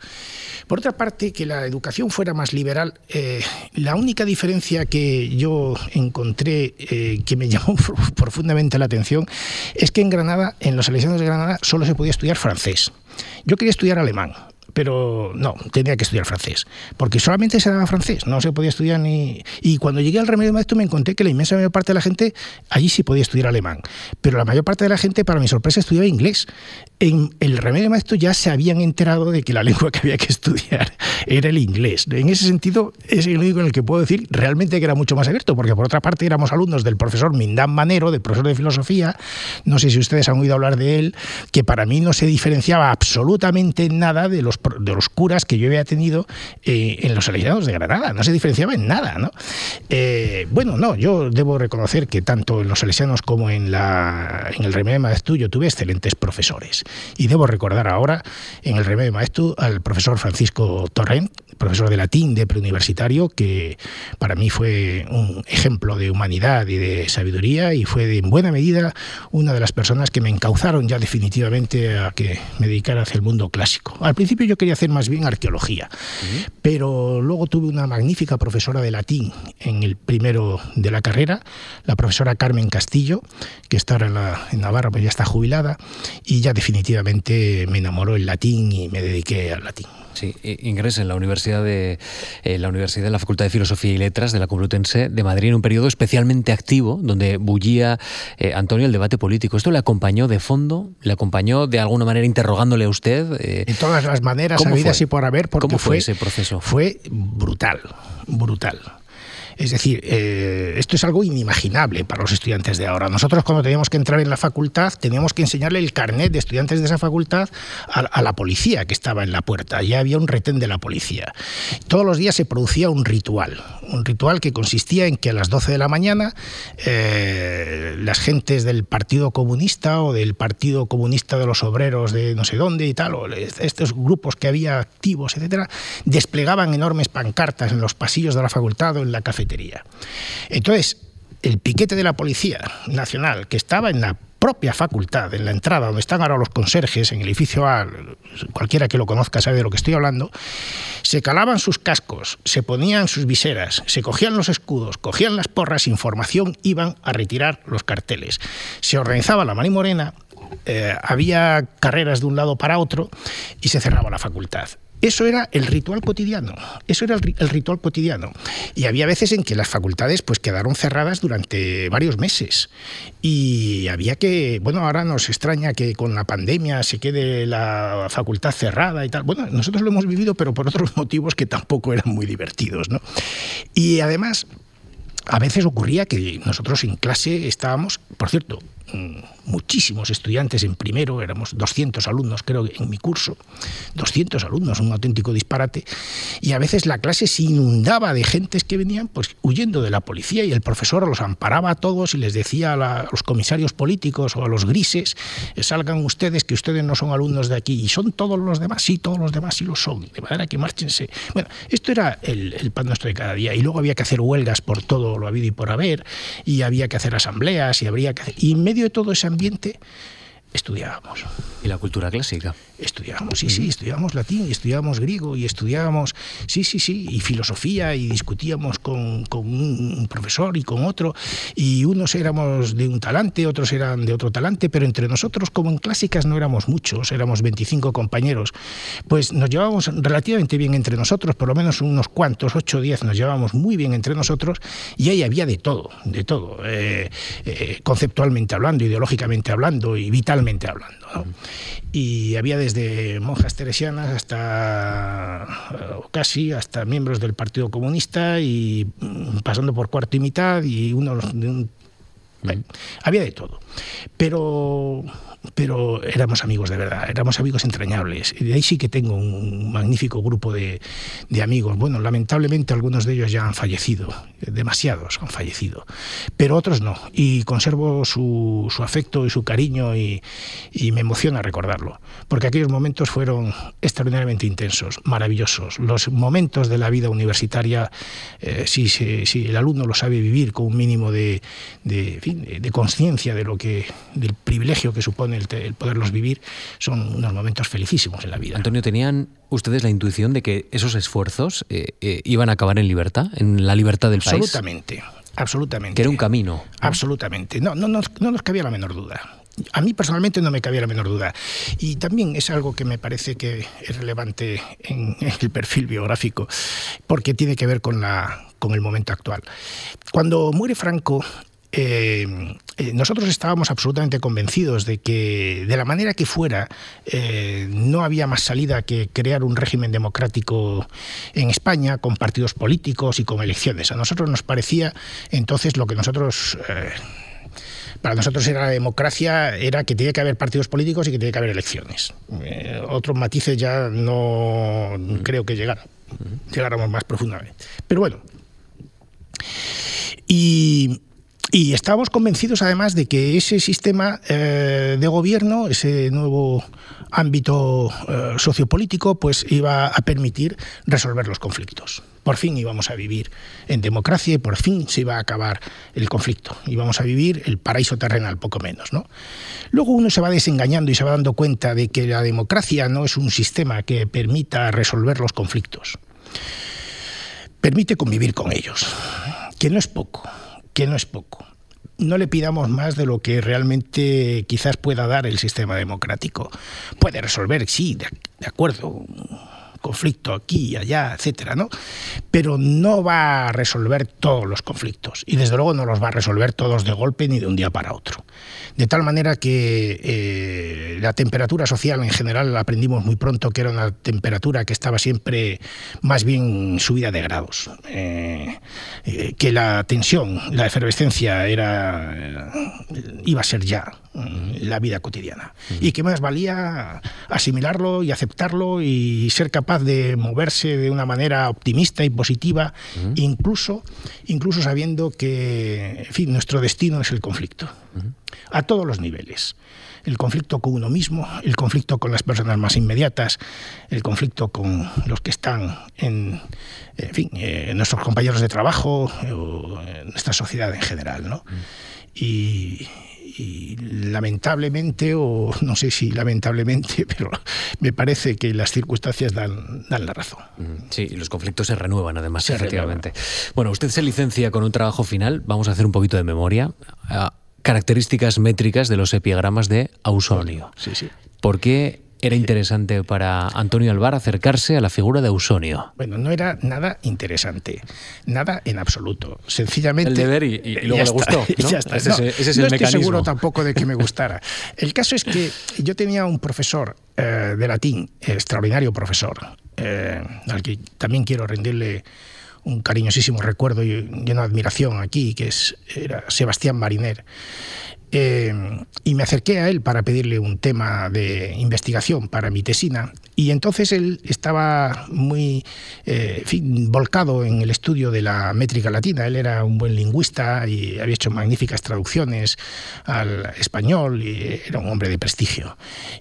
Speaker 2: Por otra parte, que la educación fuera más liberal, eh, la única diferencia que yo encontré eh, que me llamó profundamente la atención es que en Granada, en los elecciones de Granada, solo se podía estudiar francés. Yo quería estudiar alemán pero no, tenía que estudiar francés, porque solamente se daba francés, no se podía estudiar ni... Y cuando llegué al remedio maestro me encontré que la inmensa mayor parte de la gente allí sí podía estudiar alemán, pero la mayor parte de la gente, para mi sorpresa, estudiaba inglés. En el remedio maestro ya se habían enterado de que la lengua que había que estudiar era el inglés. En ese sentido, es el único en el que puedo decir realmente que era mucho más abierto, porque por otra parte éramos alumnos del profesor Mindán Manero, del profesor de filosofía, no sé si ustedes han oído hablar de él, que para mí no se diferenciaba absolutamente nada de los de los curas que yo había tenido eh, en los salesianos de Granada. No se diferenciaba en nada. Eh, bueno, no, yo debo reconocer que tanto en los salesianos como en, la, en el Remedio Maestro yo tuve excelentes profesores. Y debo recordar ahora, en el remedio maestro, al profesor Francisco Torrent, profesor de latín de preuniversitario, que para mí fue un ejemplo de humanidad y de sabiduría y fue en buena medida una de las personas que me encauzaron ya definitivamente a que me dedicara hacia el mundo clásico. Al principio yo quería hacer más bien arqueología, pero luego tuve una magnífica profesora de latín en el primero de la carrera, la profesora Carmen Castillo, que está ahora en, la, en Navarra, pues ya está jubilada, y ya definitivamente me enamoró el latín y me dediqué al latín.
Speaker 1: Sí, ingresa en la Universidad de eh, la Universidad de la Facultad de Filosofía y Letras de la Complutense de Madrid en un periodo especialmente activo donde bullía eh, Antonio el debate político. ¿Esto le acompañó de fondo? ¿Le acompañó de alguna manera interrogándole a usted?
Speaker 2: Eh, de todas las maneras, habidas y por haber, porque
Speaker 1: ¿Cómo
Speaker 2: fue,
Speaker 1: ese proceso?
Speaker 2: Fue brutal, brutal. Es decir, eh, esto es algo inimaginable para los estudiantes de ahora. Nosotros cuando teníamos que entrar en la facultad teníamos que enseñarle el carnet de estudiantes de esa facultad a, la policía que estaba en la puerta. Ya había un retén de la policía. Todos los días se producía un ritual, un ritual que consistía en que a las 12 de la mañana eh, las gentes del Partido Comunista o del Partido Comunista de los Obreros de no sé dónde y tal, o estos grupos que había activos, etcétera, desplegaban enormes pancartas en los pasillos de la facultad o en la cafetería entonces, el piquete de la Policía Nacional, que estaba en la propia facultad, en la entrada donde están ahora los conserjes, en el edificio A, cualquiera que lo conozca sabe de lo que estoy hablando, se calaban sus cascos, se ponían sus viseras, se cogían los escudos, cogían las porras, información, iban a retirar los carteles. Se organizaba la mani morena, eh, había carreras de un lado para otro y se cerraba la facultad. Eso era el ritual cotidiano, eso era el, ritual cotidiano. Y había veces en que las facultades pues quedaron cerradas durante varios meses. Y había que, bueno, ahora nos extraña que con la pandemia se quede la facultad cerrada y tal. Bueno, nosotros lo hemos vivido, pero por otros motivos que tampoco eran muy divertidos, ¿no? Y además, a veces ocurría que nosotros en clase estábamos, por cierto, Mm, muchísimos estudiantes en primero, éramos 200 alumnos creo en mi curso, 200 alumnos, un auténtico disparate, y a veces la clase se inundaba de gentes que venían pues huyendo de la policía y el profesor los amparaba a todos y les decía a, los comisarios políticos o a los grises, eh, salgan ustedes que ustedes no son alumnos de aquí y son todos los demás, sí, todos los demás sí lo son, de manera que márchense. Bueno, esto era el, el pan nuestro de cada día y luego había que hacer huelgas por todo lo habido y por haber y había que hacer asambleas y habría que hacer... Y en medio de todo ese ambiente ambiente estudiábamos.
Speaker 1: ¿Y la cultura clásica?
Speaker 2: Estudiábamos, sí, sí, estudiábamos latín, estudiábamos griego, y estudiábamos, sí, sí, sí, y filosofía, y discutíamos con, un profesor y con otro, y unos éramos de un talante, otros eran de otro talante, pero entre nosotros, como en clásicas, no éramos muchos, éramos 25 compañeros, pues nos llevábamos relativamente bien entre nosotros, por lo menos unos cuantos, 8 o 10 nos llevábamos muy bien entre nosotros, y ahí había de todo, de todo, eh, eh, conceptualmente hablando, ideológicamente hablando, y hablando. Y había desde monjas teresianas hasta casi hasta miembros del Partido Comunista y mm, pasando por cuarto y mitad y uno de un, había de todo. Pero pero éramos amigos de verdad, éramos amigos entrañables. Y de ahí sí que tengo un magnífico grupo de, amigos. Bueno, lamentablemente algunos de ellos ya han fallecido, demasiados han fallecido, pero otros no. Y conservo su, afecto y su cariño y, me emociona recordarlo, porque aquellos momentos fueron extraordinariamente intensos, maravillosos. Los momentos de la vida universitaria, eh, si, el alumno lo sabe vivir con un mínimo de, de conciencia de lo que, del privilegio que supone el, poderlos vivir, son unos momentos felicísimos en la vida.
Speaker 1: Antonio, ¿tenían ustedes la intuición de que esos esfuerzos eh, eh, iban a acabar en libertad, en la libertad del
Speaker 2: país? Absolutamente, absolutamente.
Speaker 1: Que era un camino.
Speaker 2: Absolutamente, no, no, no, no nos cabía la menor duda. A mí personalmente no me cabía la menor duda. Y también es algo que me parece que es relevante en el perfil biográfico, porque tiene que ver con, la, con el momento actual. Cuando muere Franco, eh, eh, nosotros estábamos absolutamente convencidos de que de la manera que fuera eh, no había más salida que crear un régimen democrático en España con partidos políticos y con elecciones. A nosotros nos parecía entonces lo que nosotros para nosotros era la democracia, era que tiene que haber partidos políticos y que tiene que haber elecciones. otros matices ya no creo que llegaran, llegáramos más profundamente. Pero bueno, y y estábamos convencidos además de que ese sistema eh, de gobierno, ese nuevo ámbito eh, sociopolítico, pues iba a permitir resolver los conflictos. Por fin íbamos a vivir en democracia y por fin se iba a acabar el conflicto. Íbamos a vivir el paraíso terrenal, poco menos. ¿no? Luego uno se va desengañando y se va dando cuenta de que la democracia no es un sistema que permita resolver los conflictos. Permite convivir con ellos, que no es poco que no es poco. No le pidamos más de lo que realmente quizás pueda dar el sistema democrático. Puede resolver, sí, de, acuerdo, conflicto aquí y allá, etcétera, ¿no? Pero no va a resolver todos los conflictos y desde luego no los va a resolver todos de golpe ni de un día para otro. De tal manera que eh, la temperatura social en general la aprendimos muy pronto que era una temperatura que estaba siempre más bien subida de grados, eh, eh, que la tensión, la efervescencia era iba a ser ya la vida cotidiana y que más valía asimilarlo y aceptarlo y ser capaz de moverse de una manera optimista y positiva, incluso, incluso sabiendo que en fin, nuestro destino es el conflicto, a todos los niveles el conflicto con uno mismo, el conflicto con las personas más inmediatas, el conflicto con los que están en, en fin, eh, nuestros compañeros de trabajo o en nuestra sociedad en general. ¿no? Y, y lamentablemente, o no sé si lamentablemente, pero me parece que las circunstancias dan, dan la razón.
Speaker 1: Sí, y los conflictos se renuevan además, efectivamente. Bueno, usted se licencia con un trabajo final, vamos a hacer un poquito de memoria. Ah, características métricas de los epigramas de Ausonio.
Speaker 2: Sí, sí.
Speaker 1: ¿Por qué era interesante para Antonio Alvar acercarse a la figura de Ausonio.
Speaker 2: Bueno, no era nada interesante, nada en absoluto. Sencillamente.
Speaker 1: El deber y, y luego le gustó. ¿no?
Speaker 2: Ya está. Ese, no, ese es el no estoy seguro tampoco de que me gustara. El caso es que yo tenía un profesor eh, de latín, extraordinario profesor, eh, al que también quiero rendirle un cariñosísimo recuerdo y lleno de admiración aquí, que es, era Sebastián Mariner. Eh, y me acerqué a él para pedirle un tema de investigación para mi tesina y entonces él estaba muy eh, volcado en el estudio de la métrica latina. Él era un buen lingüista y había hecho magníficas traducciones al español y era un hombre de prestigio.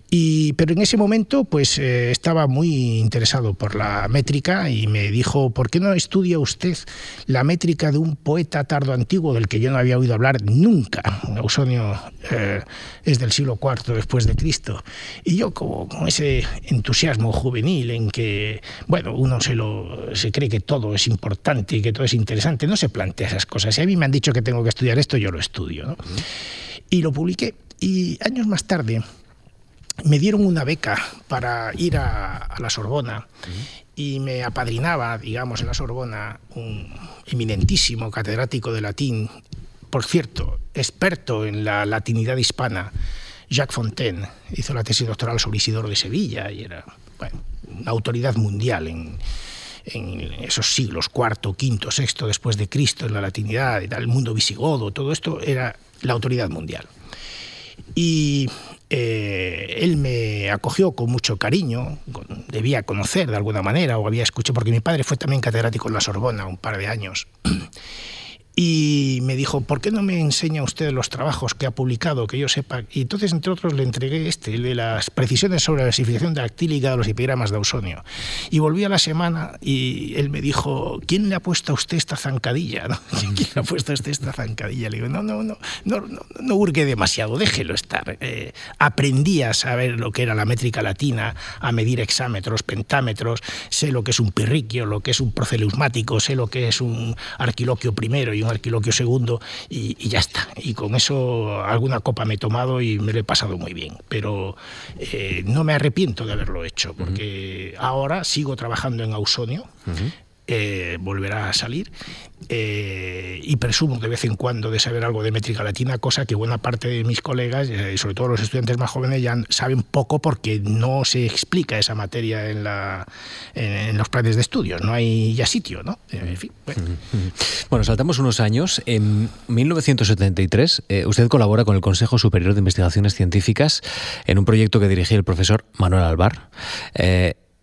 Speaker 2: Y, pero en ese momento pues eh, estaba muy interesado por la métrica y me dijo, ¿por qué no estudia usted la métrica de un poeta tardo antiguo del que yo no había oído hablar nunca? Ausonio eh, es del siglo IV después de Cristo. Y yo como con ese entusiasmo juvenil en que, bueno, uno se, lo, se cree que todo es importante y que todo es interesante, no se plantea esas cosas. Si a mí me han dicho que tengo que estudiar esto, yo lo estudio. ¿no? Y lo publiqué. Y años más tarde me dieron una beca para ir a, a la Sorbona y me apadrinaba, digamos, en la Sorbona un eminentísimo catedrático de latín, por cierto, experto en la latinidad hispana, Jacques Fontaine, hizo la tesis doctoral sobre Isidoro de Sevilla y era una autoridad mundial en, esos siglos, cuarto, quinto, sexto después de Cristo, en la latinidad, el mundo visigodo, todo esto era la autoridad mundial. Y eh, él me acogió con mucho cariño, debía conocer de alguna manera, o había escuchado, porque mi padre fue también catedrático en la Sorbona un par de años. Y me dijo, ¿por qué no me enseña usted los trabajos que ha publicado, que yo sepa? Y entonces, entre otros, le entregué este, el de las precisiones sobre la clasificación dactílica de los epigramas de Ausonio. Y volví a la semana y él me dijo, ¿quién le ha puesto a usted esta zancadilla? ¿no? ¿Quién le ha puesto a usted esta zancadilla? Le digo, no, no, no, no, no, no hurgue demasiado, déjelo estar. Eh, aprendí a saber lo que era la métrica latina, a medir hexámetros, pentámetros, sé lo que es un pirriquio, lo que es un procelusmático, sé lo que es un arquiloquio primero y un Arquiloquio segundo y, y, ya está. Y con eso alguna copa me he tomado y me lo he pasado muy bien. Pero eh, no me arrepiento de haberlo hecho, porque uh -huh. ahora sigo trabajando en Ausonio. Uh -huh. Eh, volverá a salir eh, y presumo de vez en cuando de saber algo de métrica latina, cosa que buena parte de mis colegas, eh, sobre todo los estudiantes más jóvenes, ya saben poco porque no se explica esa materia en, la, en, en los planes de estudios, no hay ya sitio, ¿no? En fin,
Speaker 1: bueno. bueno. saltamos unos años. En 1973 eh, usted colabora con el Consejo Superior de Investigaciones Científicas en un proyecto que dirigía el profesor Manuel Alvar.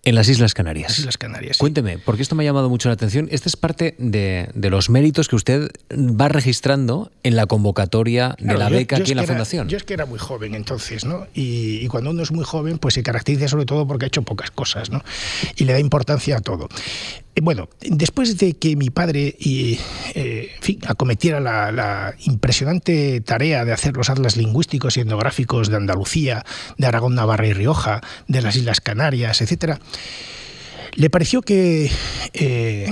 Speaker 1: En las Islas Canarias.
Speaker 2: Las Islas Canarias.
Speaker 1: Cuénteme, porque esto me ha llamado mucho la atención. Esta es parte de, los méritos que usted va registrando en la convocatoria de la beca aquí en la Fundación.
Speaker 2: Yo es que era muy joven entonces, ¿no? Y, cuando uno es muy joven, pues se caracteriza sobre todo porque ha hecho pocas cosas, ¿no? Y le da importancia a todo. Eh, bueno, después de que mi padre y, eh, fin, acometiera la, impresionante tarea de hacer los atlas lingüísticos y etnográficos de Andalucía, de Aragón, Navarra y Rioja, de las Islas Canarias, etcétera, le pareció que eh,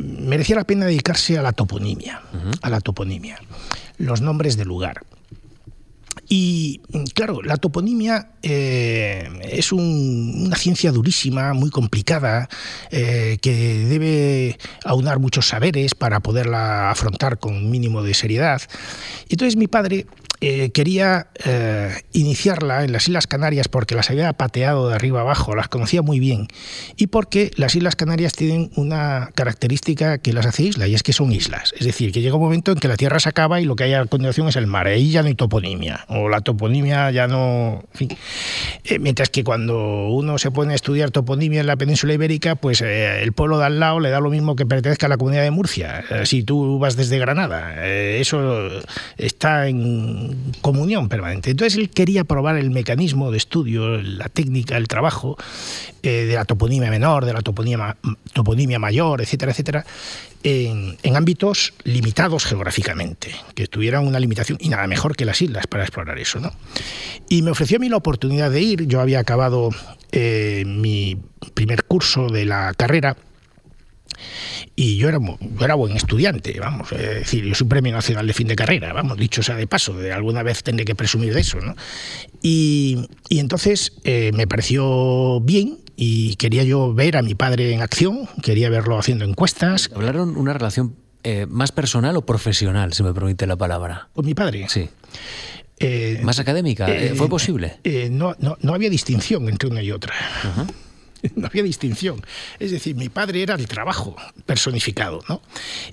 Speaker 2: merecía la pena dedicarse a la toponimia, a la toponimia, los nombres de lugar. Y claro, la toponimia eh, es una ciencia durísima, muy complicada, eh, que debe aunar muchos saberes para poderla afrontar con un mínimo de seriedad. Entonces mi padre eh, quería eh, iniciarla en las Islas Canarias porque las había pateado de arriba abajo, las conocía muy bien, y porque las Islas Canarias tienen una característica que las hace isla, y es que son islas. Es decir, que llega un momento en que la tierra se acaba y lo que hay a continuación es el mar. Ahí ya no hay toponimia, o la toponimia ya no... Eh, mientras que cuando uno se pone a estudiar toponimia en la península ibérica, pues el pueblo de al lado le da lo mismo que pertenezca a la comunidad de Murcia, si tú vas desde Granada. eso está en comunión permanente. Entonces él quería probar el mecanismo de estudio, la técnica, el trabajo eh, de la toponimia menor, de la toponimia, toponimia mayor, etcétera, etcétera, en, ámbitos limitados geográficamente, que tuvieran una limitación y nada mejor que las islas para explorar eso. ¿no? Y me ofreció a mí la oportunidad de ir. Yo había acabado eh, mi primer curso de la carrera y yo era, era buen estudiante, vamos, es decir, yo soy premio nacional de fin de carrera, vamos, dicho sea de paso, de alguna vez tendré que presumir de eso, ¿no? Y, entonces eh, me pareció bien y quería yo ver a mi padre en acción, quería verlo haciendo encuestas.
Speaker 1: ¿Hablaron una relación eh, más personal o profesional, si me permite la palabra?
Speaker 2: Con mi padre.
Speaker 1: Sí. Eh, ¿Más académica? ¿Fue posible?
Speaker 2: no, no, no, había distinción entre una y otra. no había distinción. Es decir, mi padre era el trabajo personificado, ¿no?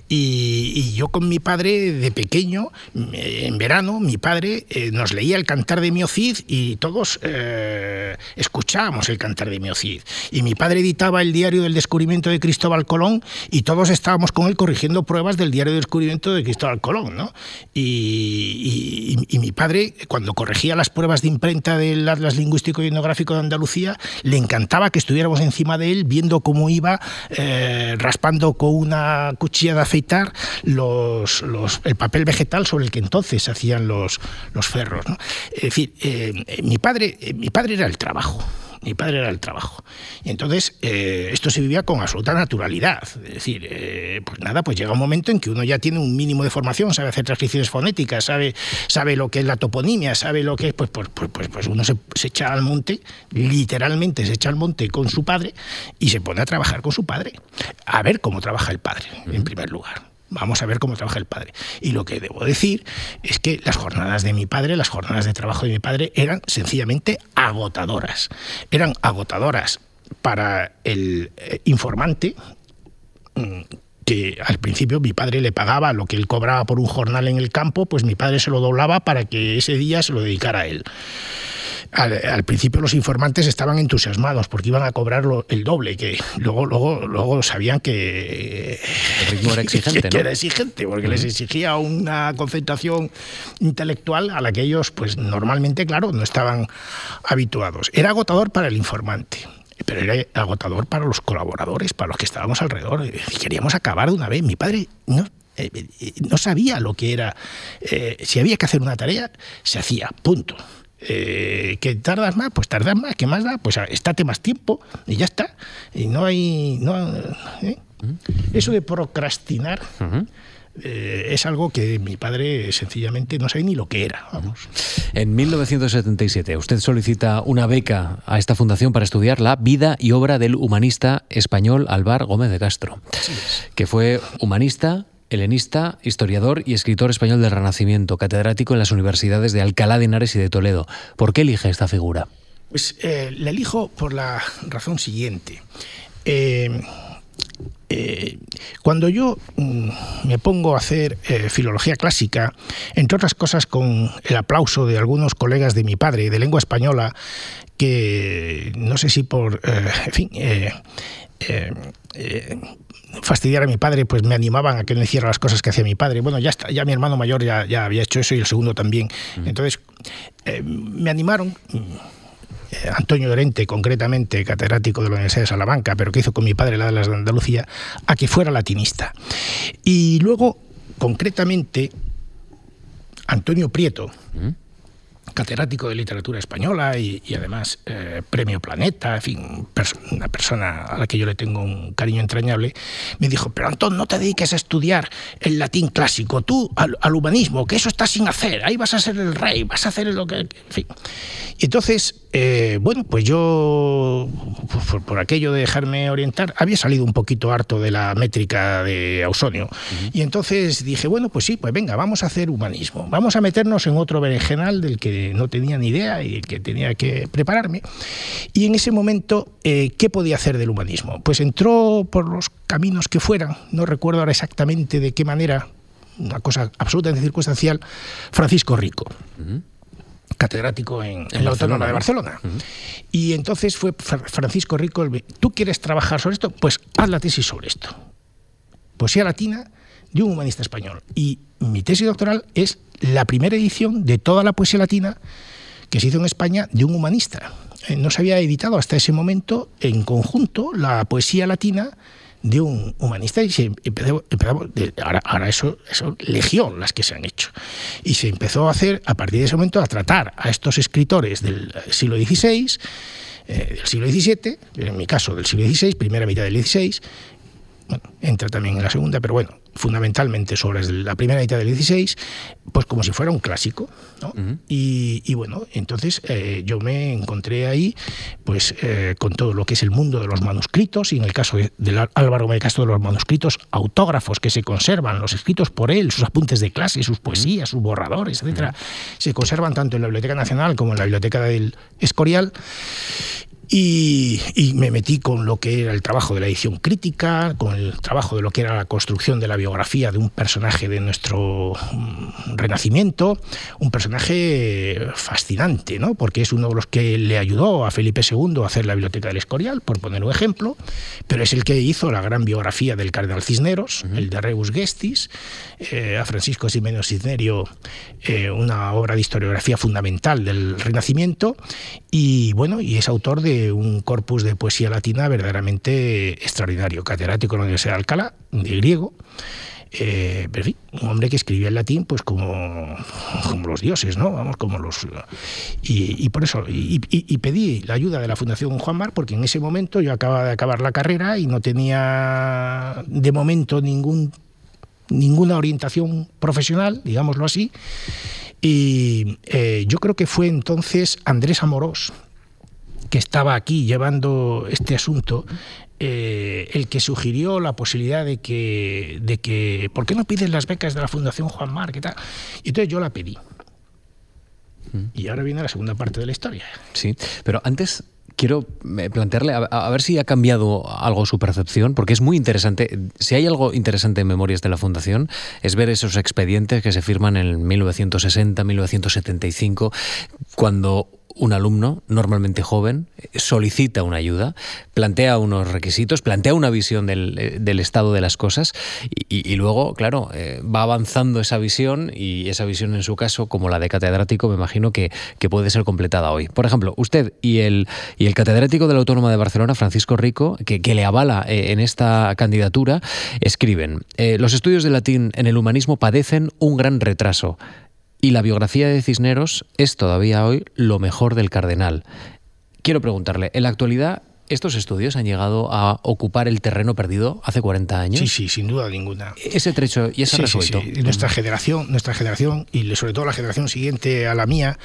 Speaker 2: Y, yo con mi padre de pequeño, en verano, mi padre eh, nos leía el cantar de Miocid y todos eh, escuchábamos el cantar de Miocid. Y mi padre editaba el diario del descubrimiento de Cristóbal Colón y todos estábamos con él corrigiendo pruebas del diario del descubrimiento de Cristóbal Colón, ¿no? Y, y mi padre, cuando corregía las pruebas de imprenta del Atlas Lingüístico y Etnográfico de Andalucía, le encantaba que estuviera encima de él viendo cómo iba eh, raspando con una cuchilla de afeitar los, el papel vegetal sobre el que entonces hacían los, los ferros. Es decir, eh, mi, padre, eh, mi padre era el trabajo mi padre era el trabajo. Y entonces eh, esto se vivía con absoluta naturalidad. Es decir, eh, pues nada, pues llega un momento en que uno ya tiene un mínimo de formación, sabe hacer transcripciones fonéticas, sabe, sabe lo que es la toponimia, sabe lo que es, pues, pues, pues, pues, pues uno se, echa al monte, literalmente se echa al monte con su padre y se pone a trabajar con su padre, a ver cómo trabaja el padre, en primer lugar. Vamos a ver cómo trabaja el padre. Y lo que debo decir es que las jornadas de mi padre, las jornadas de trabajo de mi padre, eran sencillamente agotadoras. Eran agotadoras para el eh, informante mm, que al principio mi padre le pagaba lo que él cobraba por un jornal en el campo, pues mi padre se lo doblaba para que ese día se lo dedicara a él al, principio los informantes estaban entusiasmados porque iban a cobrar el doble, que luego, luego, luego sabían que
Speaker 1: el ritmo era exigente,
Speaker 2: que, era exigente, porque les exigía una concentración intelectual a la que ellos, pues normalmente, claro, no estaban habituados. Era agotador para el informante pero era agotador para los colaboradores, para los que estábamos alrededor. Queríamos acabar de una vez. Mi padre no, eh, eh, no sabía lo que era. Eh, si había que hacer una tarea, se hacía, punto. Eh, que tardas más, pues tardas más, que más da, pues estate más tiempo y ya está. Y no hay. No, ¿eh? Eso de procrastinar. Eh, es algo que mi padre sencillamente no sabe ni lo que era. Vamos.
Speaker 1: En 1977 usted solicita una beca a esta fundación para estudiar la vida y obra del humanista español Alvar Gómez de Castro, que fue humanista, helenista, historiador y escritor español del Renacimiento, catedrático en las universidades de Alcalá de Henares y de Toledo. ¿Por qué elige esta figura?
Speaker 2: Pues eh, la elijo por la razón siguiente. Eh, eh, cuando yo mm, me pongo a hacer filología clásica, entre otras cosas con el aplauso de algunos colegas de mi padre de lengua española, que no sé si por, en fin, fastidiar a mi padre, pues me animaban a que no hiciera las cosas que hacía mi padre. Bueno, ya está, ya mi hermano mayor ya, ya había hecho eso y el segundo también. Entonces, me animaron eh, Antonio Dorente, concretamente catedrático de la Universidad de Salamanca, pero que hizo con mi padre la de las de Andalucía, a que fuera latinista. Y luego, concretamente, Antonio Prieto, catedrático de literatura española y, además eh, premio Planeta, en fin, una persona a la que yo le tengo un cariño entrañable, me dijo, pero Antón, no te dediques a estudiar el latín clásico, tú al, humanismo, que eso está sin hacer, ahí vas a ser el rey, vas a hacer lo que... En fin. Y entonces, eh, bueno, pues yo, por, aquello de dejarme orientar, había salido un poquito harto de la métrica de Ausonio. Y entonces dije, bueno, pues sí, pues venga, vamos a hacer humanismo, vamos a meternos en otro berenjenal del que no tenía ni idea y que tenía que prepararme. Y en ese momento, eh, ¿qué podía hacer del humanismo? Pues entró por los caminos que fueran, no recuerdo ahora exactamente de qué manera, una cosa absolutamente circunstancial, Francisco Rico. Catedrático en, la Autónoma de Barcelona. Y entonces fue Francisco Rico, ¿tú quieres trabajar sobre esto? Pues haz la tesis sobre esto. Poesía latina de un humanista español. Y mi tesis doctoral es la primera edición de toda la poesía latina que se hizo en España de un humanista. Eh, no se había editado hasta ese momento en conjunto la poesía latina de un humanista y se empezó, ahora, eso, eso legión las que se han hecho. Y se empezó a hacer a partir de ese momento a tratar a estos escritores del siglo XVI eh, del siglo XVII en mi caso del siglo XVI primera mitad del XVI bueno, entra también en la segunda, pero bueno, fundamentalmente sobre la primera mitad del 16, pues como si fuera un clásico. y, bueno, entonces eh, yo me encontré ahí pues eh, con todo lo que es el mundo de los manuscritos, y en el caso de, Álvaro me de los manuscritos autógrafos que se conservan, los escritos por él, sus apuntes de clase, sus poesías, sus borradores, etcétera, se conservan tanto en la Biblioteca Nacional como en la Biblioteca del Escorial. Y, me metí con lo que era el trabajo de la edición crítica, con el trabajo de lo que era la construcción de la biografía de un personaje de nuestro mm, renacimiento, un personaje fascinante, ¿no? porque es uno de los que le ayudó a Felipe II a hacer la Biblioteca del Escorial, por poner un ejemplo, pero es el que hizo la gran biografía del cardenal Cisneros, el de Rebus Gestis, eh, a Francisco Ximénez Cisnerio, eh, una obra de historiografía fundamental del Renacimiento, y bueno, y es autor de un corpus de poesía latina verdaderamente extraordinario, catedrático en la Universidad de Alcalá, de griego. Eh, un hombre que escribía en latín, pues como, como los dioses, ¿no? Vamos, como los. Y, por eso, y, pedí la ayuda de la Fundación Juan Mar, porque en ese momento yo acababa de acabar la carrera y no tenía de momento ningún, ninguna orientación profesional, digámoslo así. Y eh, yo creo que fue entonces Andrés Amorós, que estaba aquí llevando este asunto, eh, el que sugirió la posibilidad de que, de que, ¿por qué no piden las becas de la Fundación Juan Mar? ¿Qué tal? Y entonces yo la pedí. Mm. Y ahora viene la segunda parte de la historia.
Speaker 1: Sí, pero antes quiero eh, plantearle a, ver si ha cambiado algo su percepción, porque es muy interesante. Si hay algo interesante en Memorias de la Fundación, es ver esos expedientes que se firman en 1960, 1975, cuando un alumno, normalmente joven, solicita una ayuda, plantea unos requisitos, plantea una visión del, eh, estado de las cosas y, luego, claro, eh, va avanzando esa visión y esa visión en su caso, como la de catedrático, me imagino que, puede ser completada hoy. Por ejemplo, usted y el, y el catedrático de la Autónoma de Barcelona, Francisco Rico, que, le avala eh, en esta candidatura, escriben, los estudios de latín en el humanismo padecen un gran retraso. Y la biografía de Cisneros es todavía hoy lo mejor del cardenal. Quiero preguntarle, en la actualidad ¿Estos estudios han llegado a ocupar el terreno perdido hace 40 años?
Speaker 2: Sí, sí, sin duda ninguna.
Speaker 1: Ese trecho y ese sí, resuelto.
Speaker 2: Sí, Nuestra generación, nuestra generación y sobre todo la generación siguiente a la mía,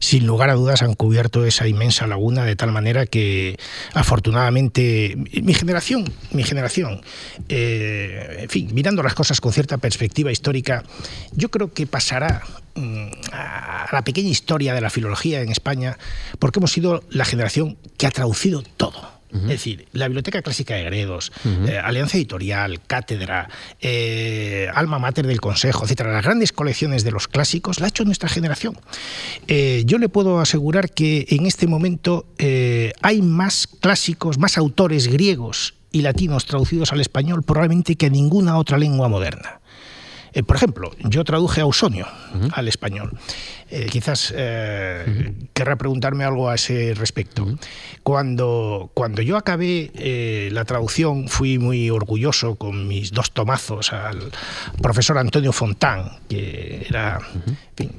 Speaker 2: sin lugar a dudas han cubierto esa inmensa laguna de tal manera que afortunadamente mi generación, mi generación, eh, en fin, mirando las cosas con cierta perspectiva histórica, yo creo que pasará mm, a la pequeña historia de la filología en España, porque hemos sido la generación que ha traducido todo Es decir, la Biblioteca Clásica de Gredos, eh, Alianza Editorial, Cátedra, eh, Alma Mater del Consejo, etcétera, las grandes colecciones de los clásicos, la ha hecho nuestra generación. Eh, yo le puedo asegurar que en este momento hay más clásicos, más autores griegos y latinos traducidos al español probablemente que ninguna otra lengua moderna. Eh, por ejemplo, yo traduje a Ausonio al español. Eh, quizás eh, querrá preguntarme algo a ese respecto. cuando, cuando yo acabé la traducción fui muy orgulloso con mis dos tomazos al profesor Antonio Fontán, que era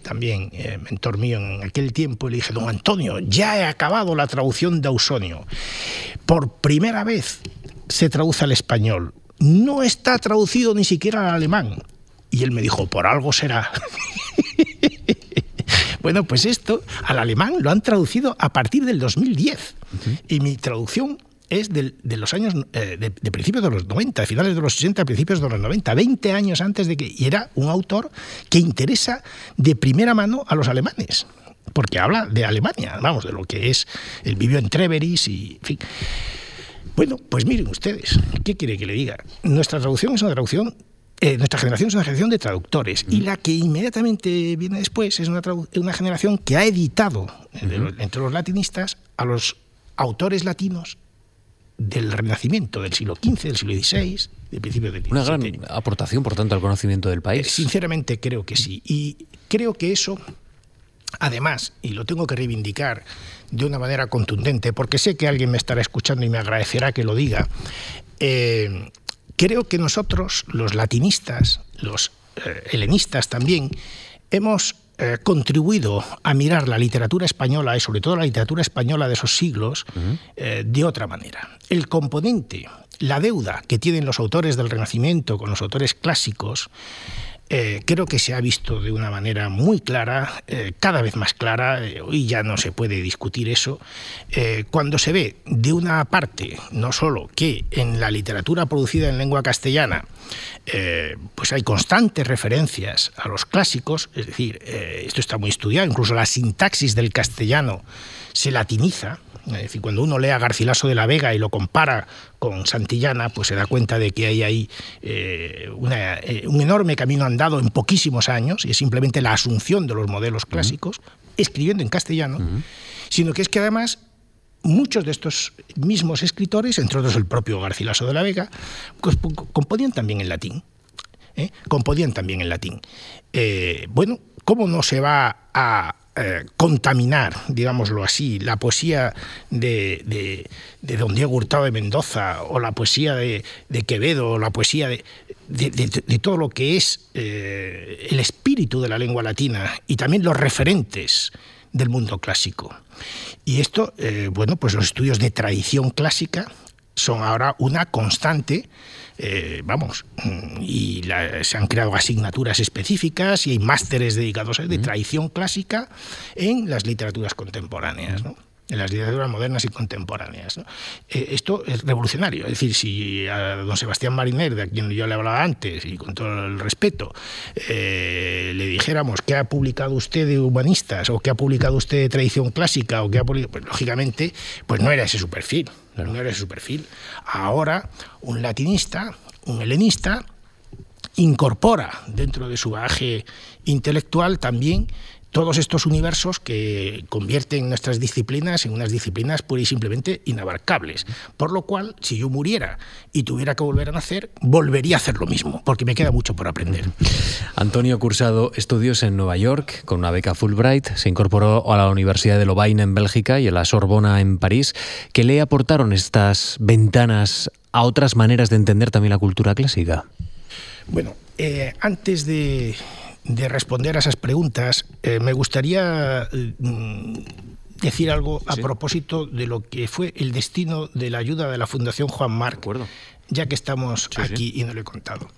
Speaker 2: también mentor mío en aquel tiempo, y le dije, don Antonio, ya he acabado la traducción de Ausonio. Por primera vez se traduce al español. No está traducido ni siquiera al alemán. Y él me dijo, por algo será. bueno, pues esto al alemán lo han traducido a partir del 2010. Y mi traducción es de, los años, eh, de, principios de los 90, finales de los 60, principios de los 90, 20 años antes de que... Y era un autor que interesa de primera mano a los alemanes, porque habla de Alemania, vamos, de lo que es, él vivió en Treveris y, en fin. Bueno, pues miren ustedes, ¿qué quiere que le diga? Nuestra traducción es una traducción eh, nuestra generación es una generación de traductores y la que inmediatamente viene después es una, una generación que ha editado entre los latinistas a los autores latinos del Renacimiento, del siglo XV, del siglo XVI, del principio del
Speaker 1: Una gran aportación, por tanto, al conocimiento del país. Eh,
Speaker 2: sinceramente creo que sí. Y creo que eso, además, y lo tengo que reivindicar de una manera contundente, porque sé que alguien me estará escuchando y me agradecerá que lo diga, eh, creo que nosotros, los latinistas, los eh, helenistas también, hemos eh, contribuido a mirar la literatura española y sobre todo la literatura española de esos siglos eh, de otra manera. El componente, la deuda que tienen los autores del Renacimiento con los autores clásicos, eh, creo que se ha visto de una manera muy clara, eh, cada vez más clara, eh, hoy ya no se puede discutir eso, cuando se ve de una parte, no solo que en la literatura producida en lengua castellana, pues hay constantes referencias a los clásicos, es decir, esto está muy estudiado, incluso la sintaxis del castellano se latiniza, es decir, cuando uno lee a Garcilaso de la Vega y lo compara con Santillana, pues se da cuenta de que hay ahí eh, eh, un enorme camino andado en poquísimos años, y es simplemente la asunción de los modelos clásicos, escribiendo en castellano, sino que es que además muchos de estos mismos escritores, entre otros el propio Garcilaso de la Vega, pues, componían también en latín. ¿eh? Componían también en latín. bueno, ¿cómo no se va a eh, contaminar, digámoslo así, la poesía de, don Diego Hurtado de Mendoza o la poesía de, Quevedo o la poesía de, todo lo que es eh, el espíritu de la lengua latina y también los referentes del mundo clásico. Y esto, eh, bueno, pues los estudios de tradición clásica son ahora una constante eh, vamos, y se han creado asignaturas específicas y hay másteres dedicados a de tradición clásica en las literaturas contemporáneas. En las literaturas modernas y contemporáneas. Eh, esto es revolucionario. Es decir, si a don Sebastián Mariner, de quien yo le hablaba antes, y con todo el respeto, eh, le dijéramos qué ha publicado usted de humanistas o qué ha publicado usted de tradición clásica, o qué ha publicado, pues lógicamente, pues no era ese su perfil no era su perfil. Ahora, un latinista, un helenista, incorpora dentro de su bagaje intelectual también todos estos universos que convierten nuestras disciplinas en unas disciplinas pura y simplemente inabarcables. Por lo cual, si yo muriera y tuviera que volver a nacer, volvería a hacer lo mismo, porque me queda mucho por aprender.
Speaker 1: Antonio Cursado estudios en Nueva York con una beca Fulbright, se incorporó a la Universidad de Lovaina en Bélgica y a la Sorbona en París. ¿Qué le aportaron estas ventanas a otras maneras de entender también la cultura clásica?
Speaker 2: Bueno, eh, antes de de responder a esas preguntas, eh, me gustaría mm, decir algo a propósito de lo que fue el destino de la ayuda de la Fundación Juan Marc, ya que estamos aquí y no lo he contado.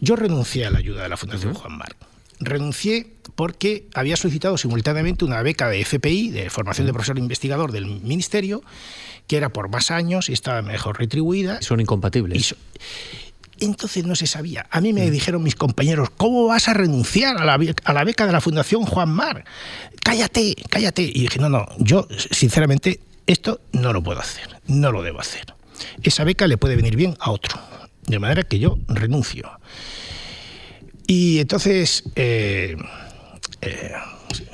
Speaker 2: Yo renuncié a la ayuda de la Fundación Juan Marc. Renuncié porque había solicitado simultáneamente una beca de FPI, de formación de profesor investigador del Ministerio, que era por más años y estaba mejor retribuida.
Speaker 1: Son incompatibles.
Speaker 2: Entonces no se sabía. A mí me mm. dijeron mis compañeros, ¿cómo vas a renunciar a la, a la beca de la Fundación Juan Mar? Cállate, cállate. Y dije, no, no, yo sinceramente esto no lo puedo hacer, no lo debo hacer. Esa beca le puede venir bien a otro, de manera que yo renuncio. Y entonces eh, eh,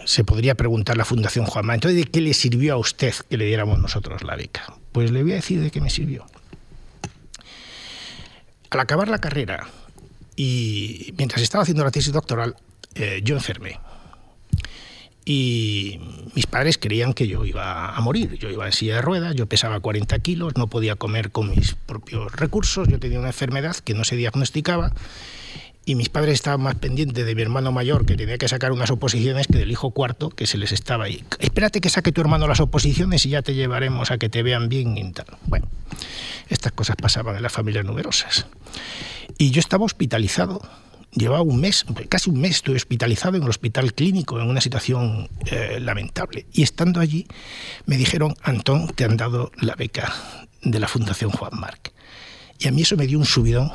Speaker 2: se podría preguntar la Fundación Juanma, entonces ¿de qué le sirvió a usted que le diéramos nosotros la beca? Pues le voy a decir de qué me sirvió. Al acabar la carrera y mientras estaba haciendo la tesis doctoral, eh, yo enfermé y mis padres creían que yo iba a morir. Yo iba en silla de ruedas, yo pesaba 40 kilos, no podía comer con mis propios recursos, yo tenía una enfermedad que no se diagnosticaba y mis padres estaban más pendientes de mi hermano mayor que tenía que sacar unas oposiciones que del hijo cuarto que se les estaba ahí. Espérate que saque tu hermano las oposiciones y ya te llevaremos a que te vean bien y tal. Bueno, estas cosas pasaban en las familias numerosas. Y yo estaba hospitalizado llevaba un mes, casi un mes, estuve hospitalizado en el hospital clínico en una situación eh, lamentable. Y estando allí me dijeron, Antón, te han dado la beca de la Fundación Juan Marc. Y a mí eso me dio un subidón,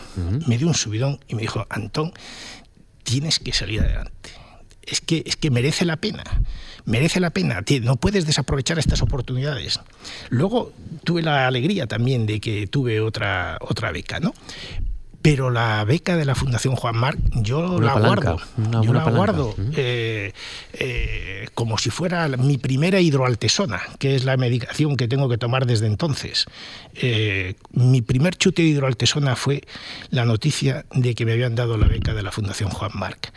Speaker 2: me dio un subidón y me dijo, Antón, tienes que salir adelante. Es que, es que merece la pena, merece la pena, no puedes desaprovechar estas oportunidades. Luego tuve la alegría también de que tuve otra, otra beca, ¿no? Pero la beca de la Fundación Juan Marc yo la guardo, yo la guardo eh, eh, como si fuera mi primera hidroaltesona, que es la medicación que tengo que tomar desde entonces. Eh, mi primer chute de hidroaltesona fue la noticia de que me habían dado la beca de la Fundación Juan Marc.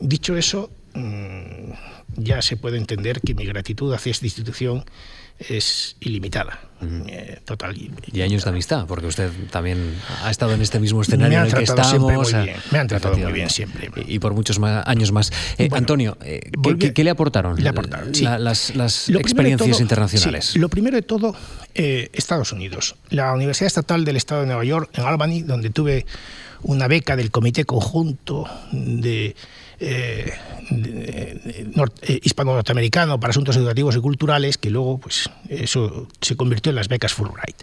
Speaker 2: dicho eso, mm, ya se puede entender que mi gratitud hacia esta institución es ilimitada, eh, total.
Speaker 1: Y años de amistad, porque usted también ha estado en este mismo escenario en el que estamos.
Speaker 2: Muy bien. Me han tratado muy bien siempre.
Speaker 1: Y por muchos años más. Eh, Antonio, eh, ¿qué, le aportaron,
Speaker 2: le aportaron
Speaker 1: las, experiencias internacionales?
Speaker 2: lo primero de todo, Estados Unidos. La Universidad Estatal del Estado de Nueva York, en Albany, donde tuve una beca del Comité Conjunto de eh, eh, hispano-norteamericano para asuntos educativos y culturales, que luego pues, eso se convirtió en las becas Fulbright.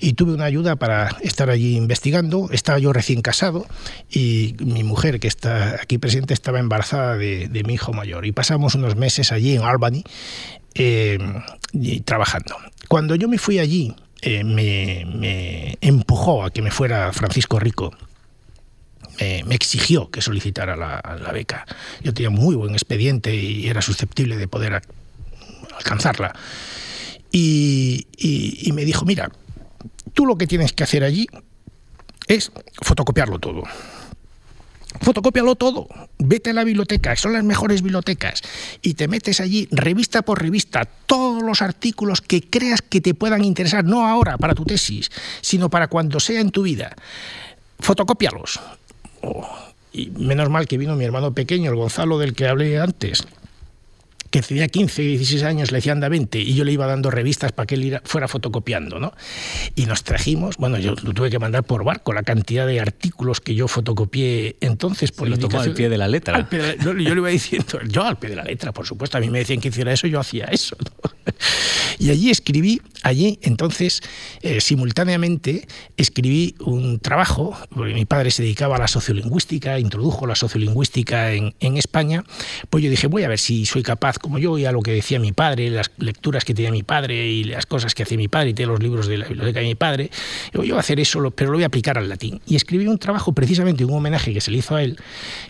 Speaker 2: Y tuve una ayuda para estar allí investigando. Estaba yo recién casado y mi mujer, que está aquí presente, estaba embarazada de, mi hijo mayor. Y pasamos unos meses allí en Albany eh, trabajando. Cuando yo me fui allí, me, me empujó a que me fuera Francisco Rico me exigió que solicitara la, beca. Yo tenía muy buen expediente y era susceptible de poder alcanzarla. Y, me dijo, mira, tú lo que tienes que hacer allí es fotocopiarlo todo. Fotocopialo todo, vete a la biblioteca, son las mejores bibliotecas, y te metes allí revista por revista, todos los artículos que creas que te puedan interesar, no ahora para tu tesis, sino para cuando sea en tu vida. Fotocópialos, y menos mal que vino mi hermano pequeño, el Gonzalo del que hablé antes, que tenía 15, 16 años, le decían da 20, y yo le iba dando revistas para que él fuera fotocopiando, ¿no? Y nos trajimos, bueno, yo lo tuve que mandar por barco, la cantidad de artículos que yo fotocopié entonces por
Speaker 1: lo tomó al pie de la letra.
Speaker 2: yo, le iba diciendo, yo al pie de la letra, por supuesto, a mí me decían que hiciera eso, yo hacía eso. Y allí escribí, allí entonces, eh, simultáneamente, escribí un trabajo, porque mi padre se dedicaba a la sociolingüística, introdujo la sociolingüística en, en España, pues yo dije, voy a ver si soy capaz como yo a lo que decía mi padre, las lecturas que tenía mi padre y las cosas que hacía mi padre y tenía los libros de la biblioteca de mi padre, yo voy a hacer eso, pero lo voy a aplicar al latín. Y escribí un trabajo precisamente, un homenaje que se le hizo a él,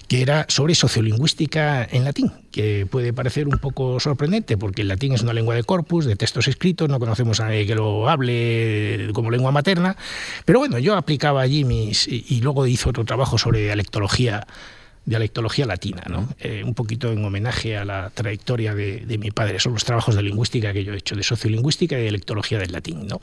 Speaker 2: que era sobre sociolingüística en latín, que puede parecer un poco sorprendente porque el latín es una lengua de corpus, de textos escritos, no conocemos a nadie que lo hable como lengua materna, pero bueno, yo aplicaba allí mis... y luego hice otro trabajo sobre dialectología dialectología latina, ¿no? Eh, un poquito en homenaje a la trayectoria de, mi padre. Son los trabajos de lingüística que yo he hecho, de sociolingüística y dialectología del latín, ¿no?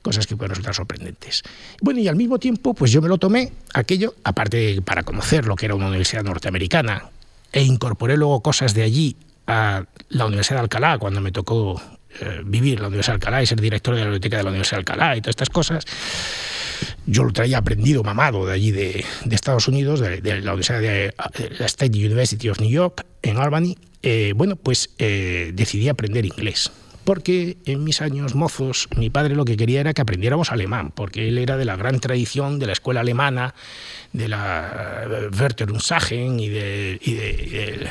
Speaker 2: Cosas que pueden resultar sorprendentes. Bueno, y al mismo tiempo, pues yo me lo tomé aquello, aparte para conocer lo que era una universidad norteamericana, e incorporé luego cosas de allí a la Universidad de Alcalá, cuando me tocó eh, vivir la Universidad de Alcalá y ser director de la biblioteca de la Universidad de Alcalá y todas estas cosas yo lo traía aprendido, mamado de allí de, Estados Unidos, de, la Universidad de la State University of New York, en Albany. Eh, bueno, pues eh, decidí aprender inglés porque en mis años mozos mi padre lo que quería era que aprendiéramos alemán, porque él era de la gran tradición de la escuela alemana, de la Wertherunsagen y de, y de,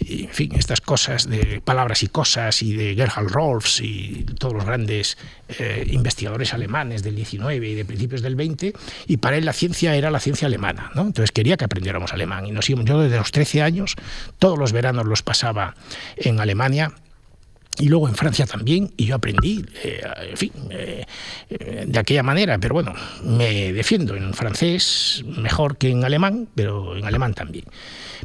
Speaker 2: en fin, estas cosas de palabras y cosas y de Gerhard Rolfs y todos los grandes eh, investigadores alemanes del 19 y de principios del 20 y para él la ciencia era la ciencia alemana, ¿no? Entonces quería que aprendiéramos alemán y nos íbamos, yo desde los 13 años todos los veranos los pasaba en Alemania y luego en Francia también, y yo aprendí, eh, en fin, eh, de aquella manera, pero bueno, me defiendo en francés mejor que en alemán, pero en alemán también.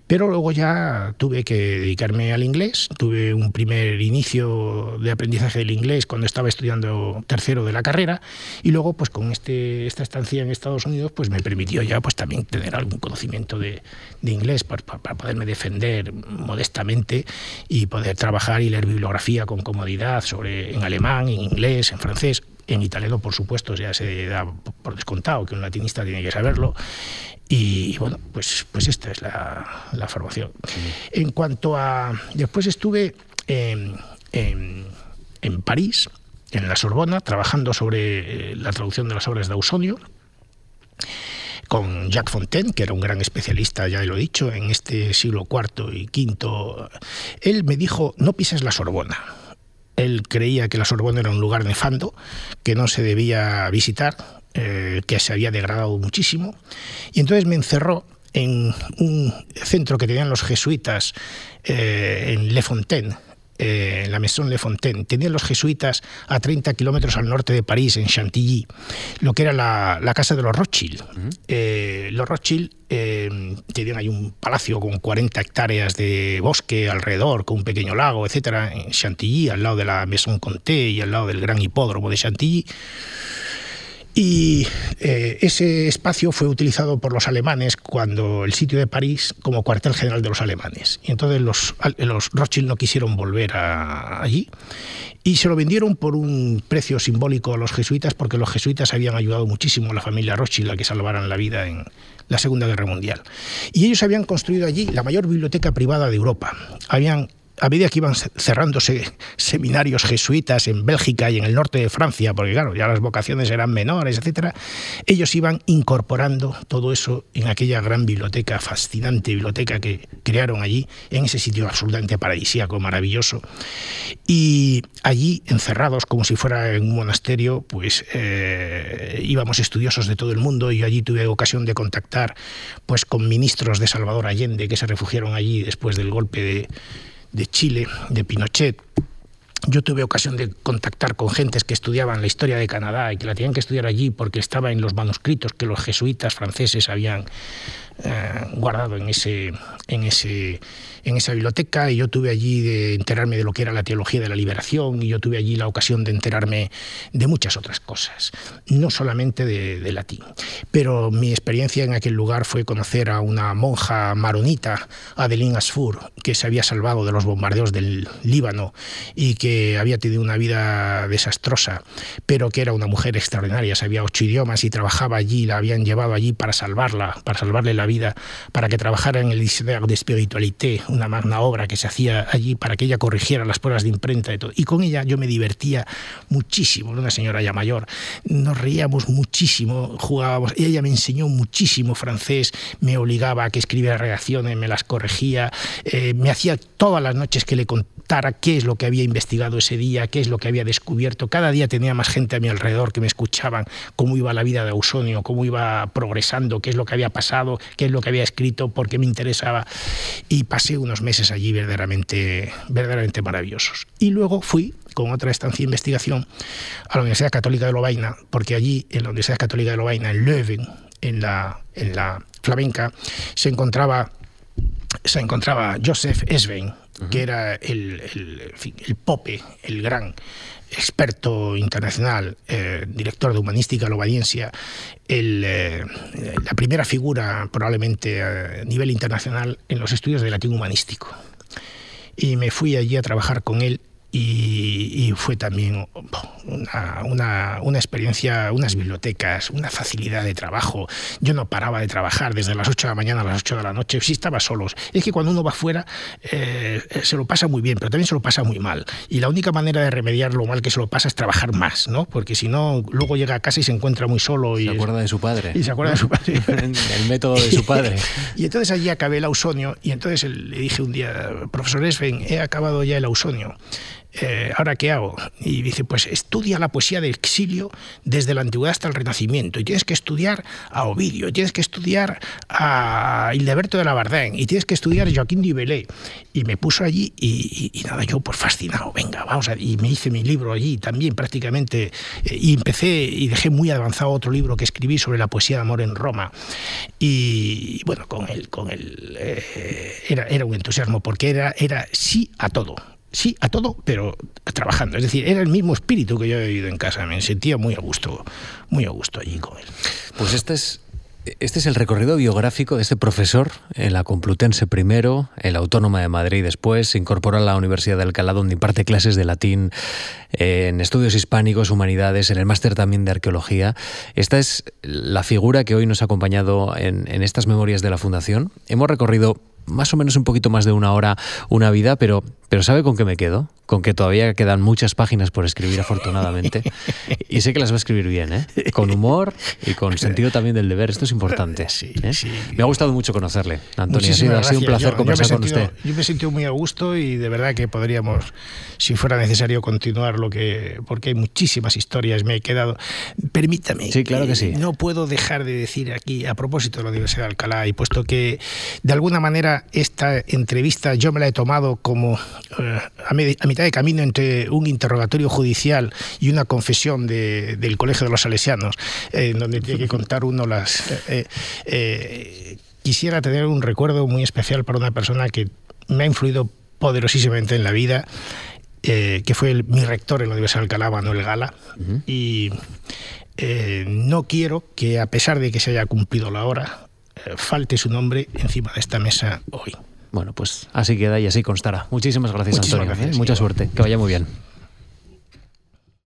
Speaker 2: Pero luego ya tuve que dedicarme al inglés, tuve un primer inicio de aprendizaje del inglés cuando estaba estudiando tercero de la carrera. Y luego pues con este, esta estancia en Estados Unidos pues me permitió ya pues también tener algún conocimiento de, inglés para, para, poderme defender modestamente y poder trabajar y leer bibliografía con comodidad sobre en alemán, en inglés, en francés, en italiano, por supuesto, ya se da por descontado que un latinista tiene que saberlo. Y bueno, pues, pues esta es la, la formación. En cuanto a... Después estuve en, en, en, París, en la Sorbona, trabajando sobre eh, la traducción de las obras de Ausonio con Jacques Fontaine, que era un gran especialista, ya lo he dicho, en este siglo IV y V. Él me dijo, no pises la Sorbona. Él creía que la Sorbona era un lugar nefando, que no se debía visitar, eh, que se había degradado muchísimo, y entonces me encerró en un centro que tenían los jesuitas eh, en Le Fontaine, eh, la Maison Le Fontaine. Tenían los jesuitas a 30 kilómetros al norte de París, en Chantilly, lo que era la, casa de los Rothschild. los Rothschild tenían ahí un palacio con 40 hectáreas de bosque alrededor, con un pequeño lago, etcétera, en Chantilly, al lado de la Maison Comté y al lado del gran hipódromo de Chantilly. Y eh, ese espacio fue utilizado por los alemanes cuando el sitio de París como cuartel general de los alemanes. Y entonces los, los Rothschild no quisieron volver allí y se lo vendieron por un precio simbólico a los jesuitas porque los jesuitas habían ayudado muchísimo a la familia Rothschild a que salvaran la vida en la Segunda Guerra Mundial. Y ellos habían construido allí la mayor biblioteca privada de Europa. Habían a medida que iban cerrándose seminarios jesuitas en Bélgica y en el norte de Francia, porque claro, ya las vocaciones eran menores, etcétera, ellos iban incorporando todo eso en aquella gran biblioteca, fascinante biblioteca que crearon allí, en ese sitio absolutamente paradisíaco, maravilloso. Y allí, encerrados como si fuera en un monasterio, pues eh, íbamos estudiosos de todo el mundo y allí tuve ocasión de contactar pues con ministros de Salvador Allende que se refugiaron allí después del golpe de de Chile, de Pinochet, yo tuve ocasión de contactar con gentes que estudiaban la historia de Canadá y que la tenían que estudiar allí porque estaba en los manuscritos que los jesuitas franceses habían eh, guardado en ese, en ese en esa biblioteca y yo tuve allí de enterarme de lo que era la teología de la liberación y yo tuve allí la ocasión de enterarme de muchas otras cosas, no solamente de, latín. Pero mi experiencia en aquel lugar fue conocer a una monja maronita, Adeline Asfur, que se había salvado de los bombardeos del Líbano y que había tenido una vida desastrosa, pero que era una mujer extraordinaria, sabía ocho idiomas y trabajaba allí, la habían llevado allí para salvarla, para salvarle la vida, para que trabajara en el Diccionario de Espiritualité, una magna obra que se hacía allí para que ella corrigiera las pruebas de imprenta y todo. Y con ella yo me divertía muchísimo, una señora ya mayor. Nos reíamos muchísimo, jugábamos. Ella me enseñó muchísimo francés, me obligaba a que escribiera reacciones, me las corregía, eh, me hacía todas las noches que le contara qué es lo que había investigado ese día, qué es lo que había descubierto. Cada día tenía más gente a mi alrededor que me escuchaban cómo iba la vida de Ausonio, cómo iba progresando, qué es lo que había pasado, qué es lo que había escrito, por qué me interesaba. Y pasé unos meses allí verdaderamente, verdaderamente maravillosos. Y luego fui con otra estancia de investigación a la Universidad Católica de Lovaina, porque allí, en la Universidad Católica de Lovaina, en Leuven, en la, en la flamenca, se encontraba, se encontraba Joseph Esvein, que era el, el, el, pope, el gran experto internacional, eh, director de humanística lobadiencia, el, eh, la primera figura probablemente a nivel internacional en los estudios de latín humanístico. Y me fui allí a trabajar con él y, fue también una, una, experiencia, unas bibliotecas, una facilidad de trabajo. Yo no paraba de trabajar desde las 8 de la mañana a las 8 de la noche, si estaba solos. Es que cuando uno va fuera eh, se lo pasa muy bien, pero también se lo pasa muy mal. Y la única manera de remediar lo mal que se lo pasa es trabajar más, ¿no? Porque si no, luego llega a casa y se encuentra muy solo. Y
Speaker 1: se acuerda de su padre.
Speaker 2: Y se acuerda de su padre.
Speaker 1: El método de su padre.
Speaker 2: y entonces allí acabé el ausonio y entonces le dije un día, profesor Esfen, he acabado ya el ausonio. Eh, ¿ahora qué hago? Y dice, pues estudia la poesía del exilio desde la antigüedad hasta el Renacimiento. Y tienes que estudiar a Ovidio, tienes que estudiar a Hildeberto de la Bardén, y tienes que estudiar a Joaquín de Ibelé. Y me puso allí y, nada, yo pues fascinado, venga, vamos a... Y me hice mi libro allí también prácticamente. Eh, y empecé y dejé muy avanzado otro libro que escribí sobre la poesía de amor en Roma. Y, bueno, con él, con él eh, era, era un entusiasmo porque era, era sí a todo sí a todo, pero trabajando. Es decir, era el mismo espíritu que yo he vivido en casa. Me sentía muy a gusto, muy a gusto allí con él.
Speaker 1: Pues este es este es el recorrido biográfico de este profesor en la Complutense primero, en la Autónoma de Madrid después, se incorpora a la Universidad de Alcalá donde imparte clases de latín, en estudios hispánicos, humanidades, en el máster también de arqueología. Esta es la figura que hoy nos ha acompañado en estas memorias de la Fundación. Hemos recorrido más o menos un poquito más de una hora una vida, pero, pero ¿sabe con qué me quedo? Con que todavía quedan muchas páginas por escribir, afortunadamente. Y sé que las va a escribir bien, ¿eh? Con humor y con sentido también del deber. Esto es importante. ¿eh? Me ha gustado mucho conocerle, Antonio. Ha sido, un placer conversar con usted.
Speaker 2: Yo me he sentido muy a gusto y de verdad que podríamos, si fuera necesario, continuar lo que. porque hay muchísimas historias. Me he quedado. Permítame.
Speaker 1: Sí, claro que sí.
Speaker 2: No puedo dejar de decir aquí, a propósito de la Universidad de Alcalá, y puesto que de alguna manera esta entrevista yo me la he tomado como a, mitad de camino entre un interrogatorio judicial y una confesión del Colegio de los Salesianos, en donde tiene que contar uno las... Eh, eh, quisiera tener un recuerdo muy especial para una persona que me ha influido poderosísimamente en la vida, que fue mi rector en la Universidad de Alcalá, Manuel Gala, y no quiero que a pesar de que se haya cumplido la hora, falte su nombre encima de esta mesa hoy.
Speaker 1: Bueno, pues así queda y así constará. Muchísimas gracias, Antonio. ¿eh? Mucha suerte. Que vaya muy bien.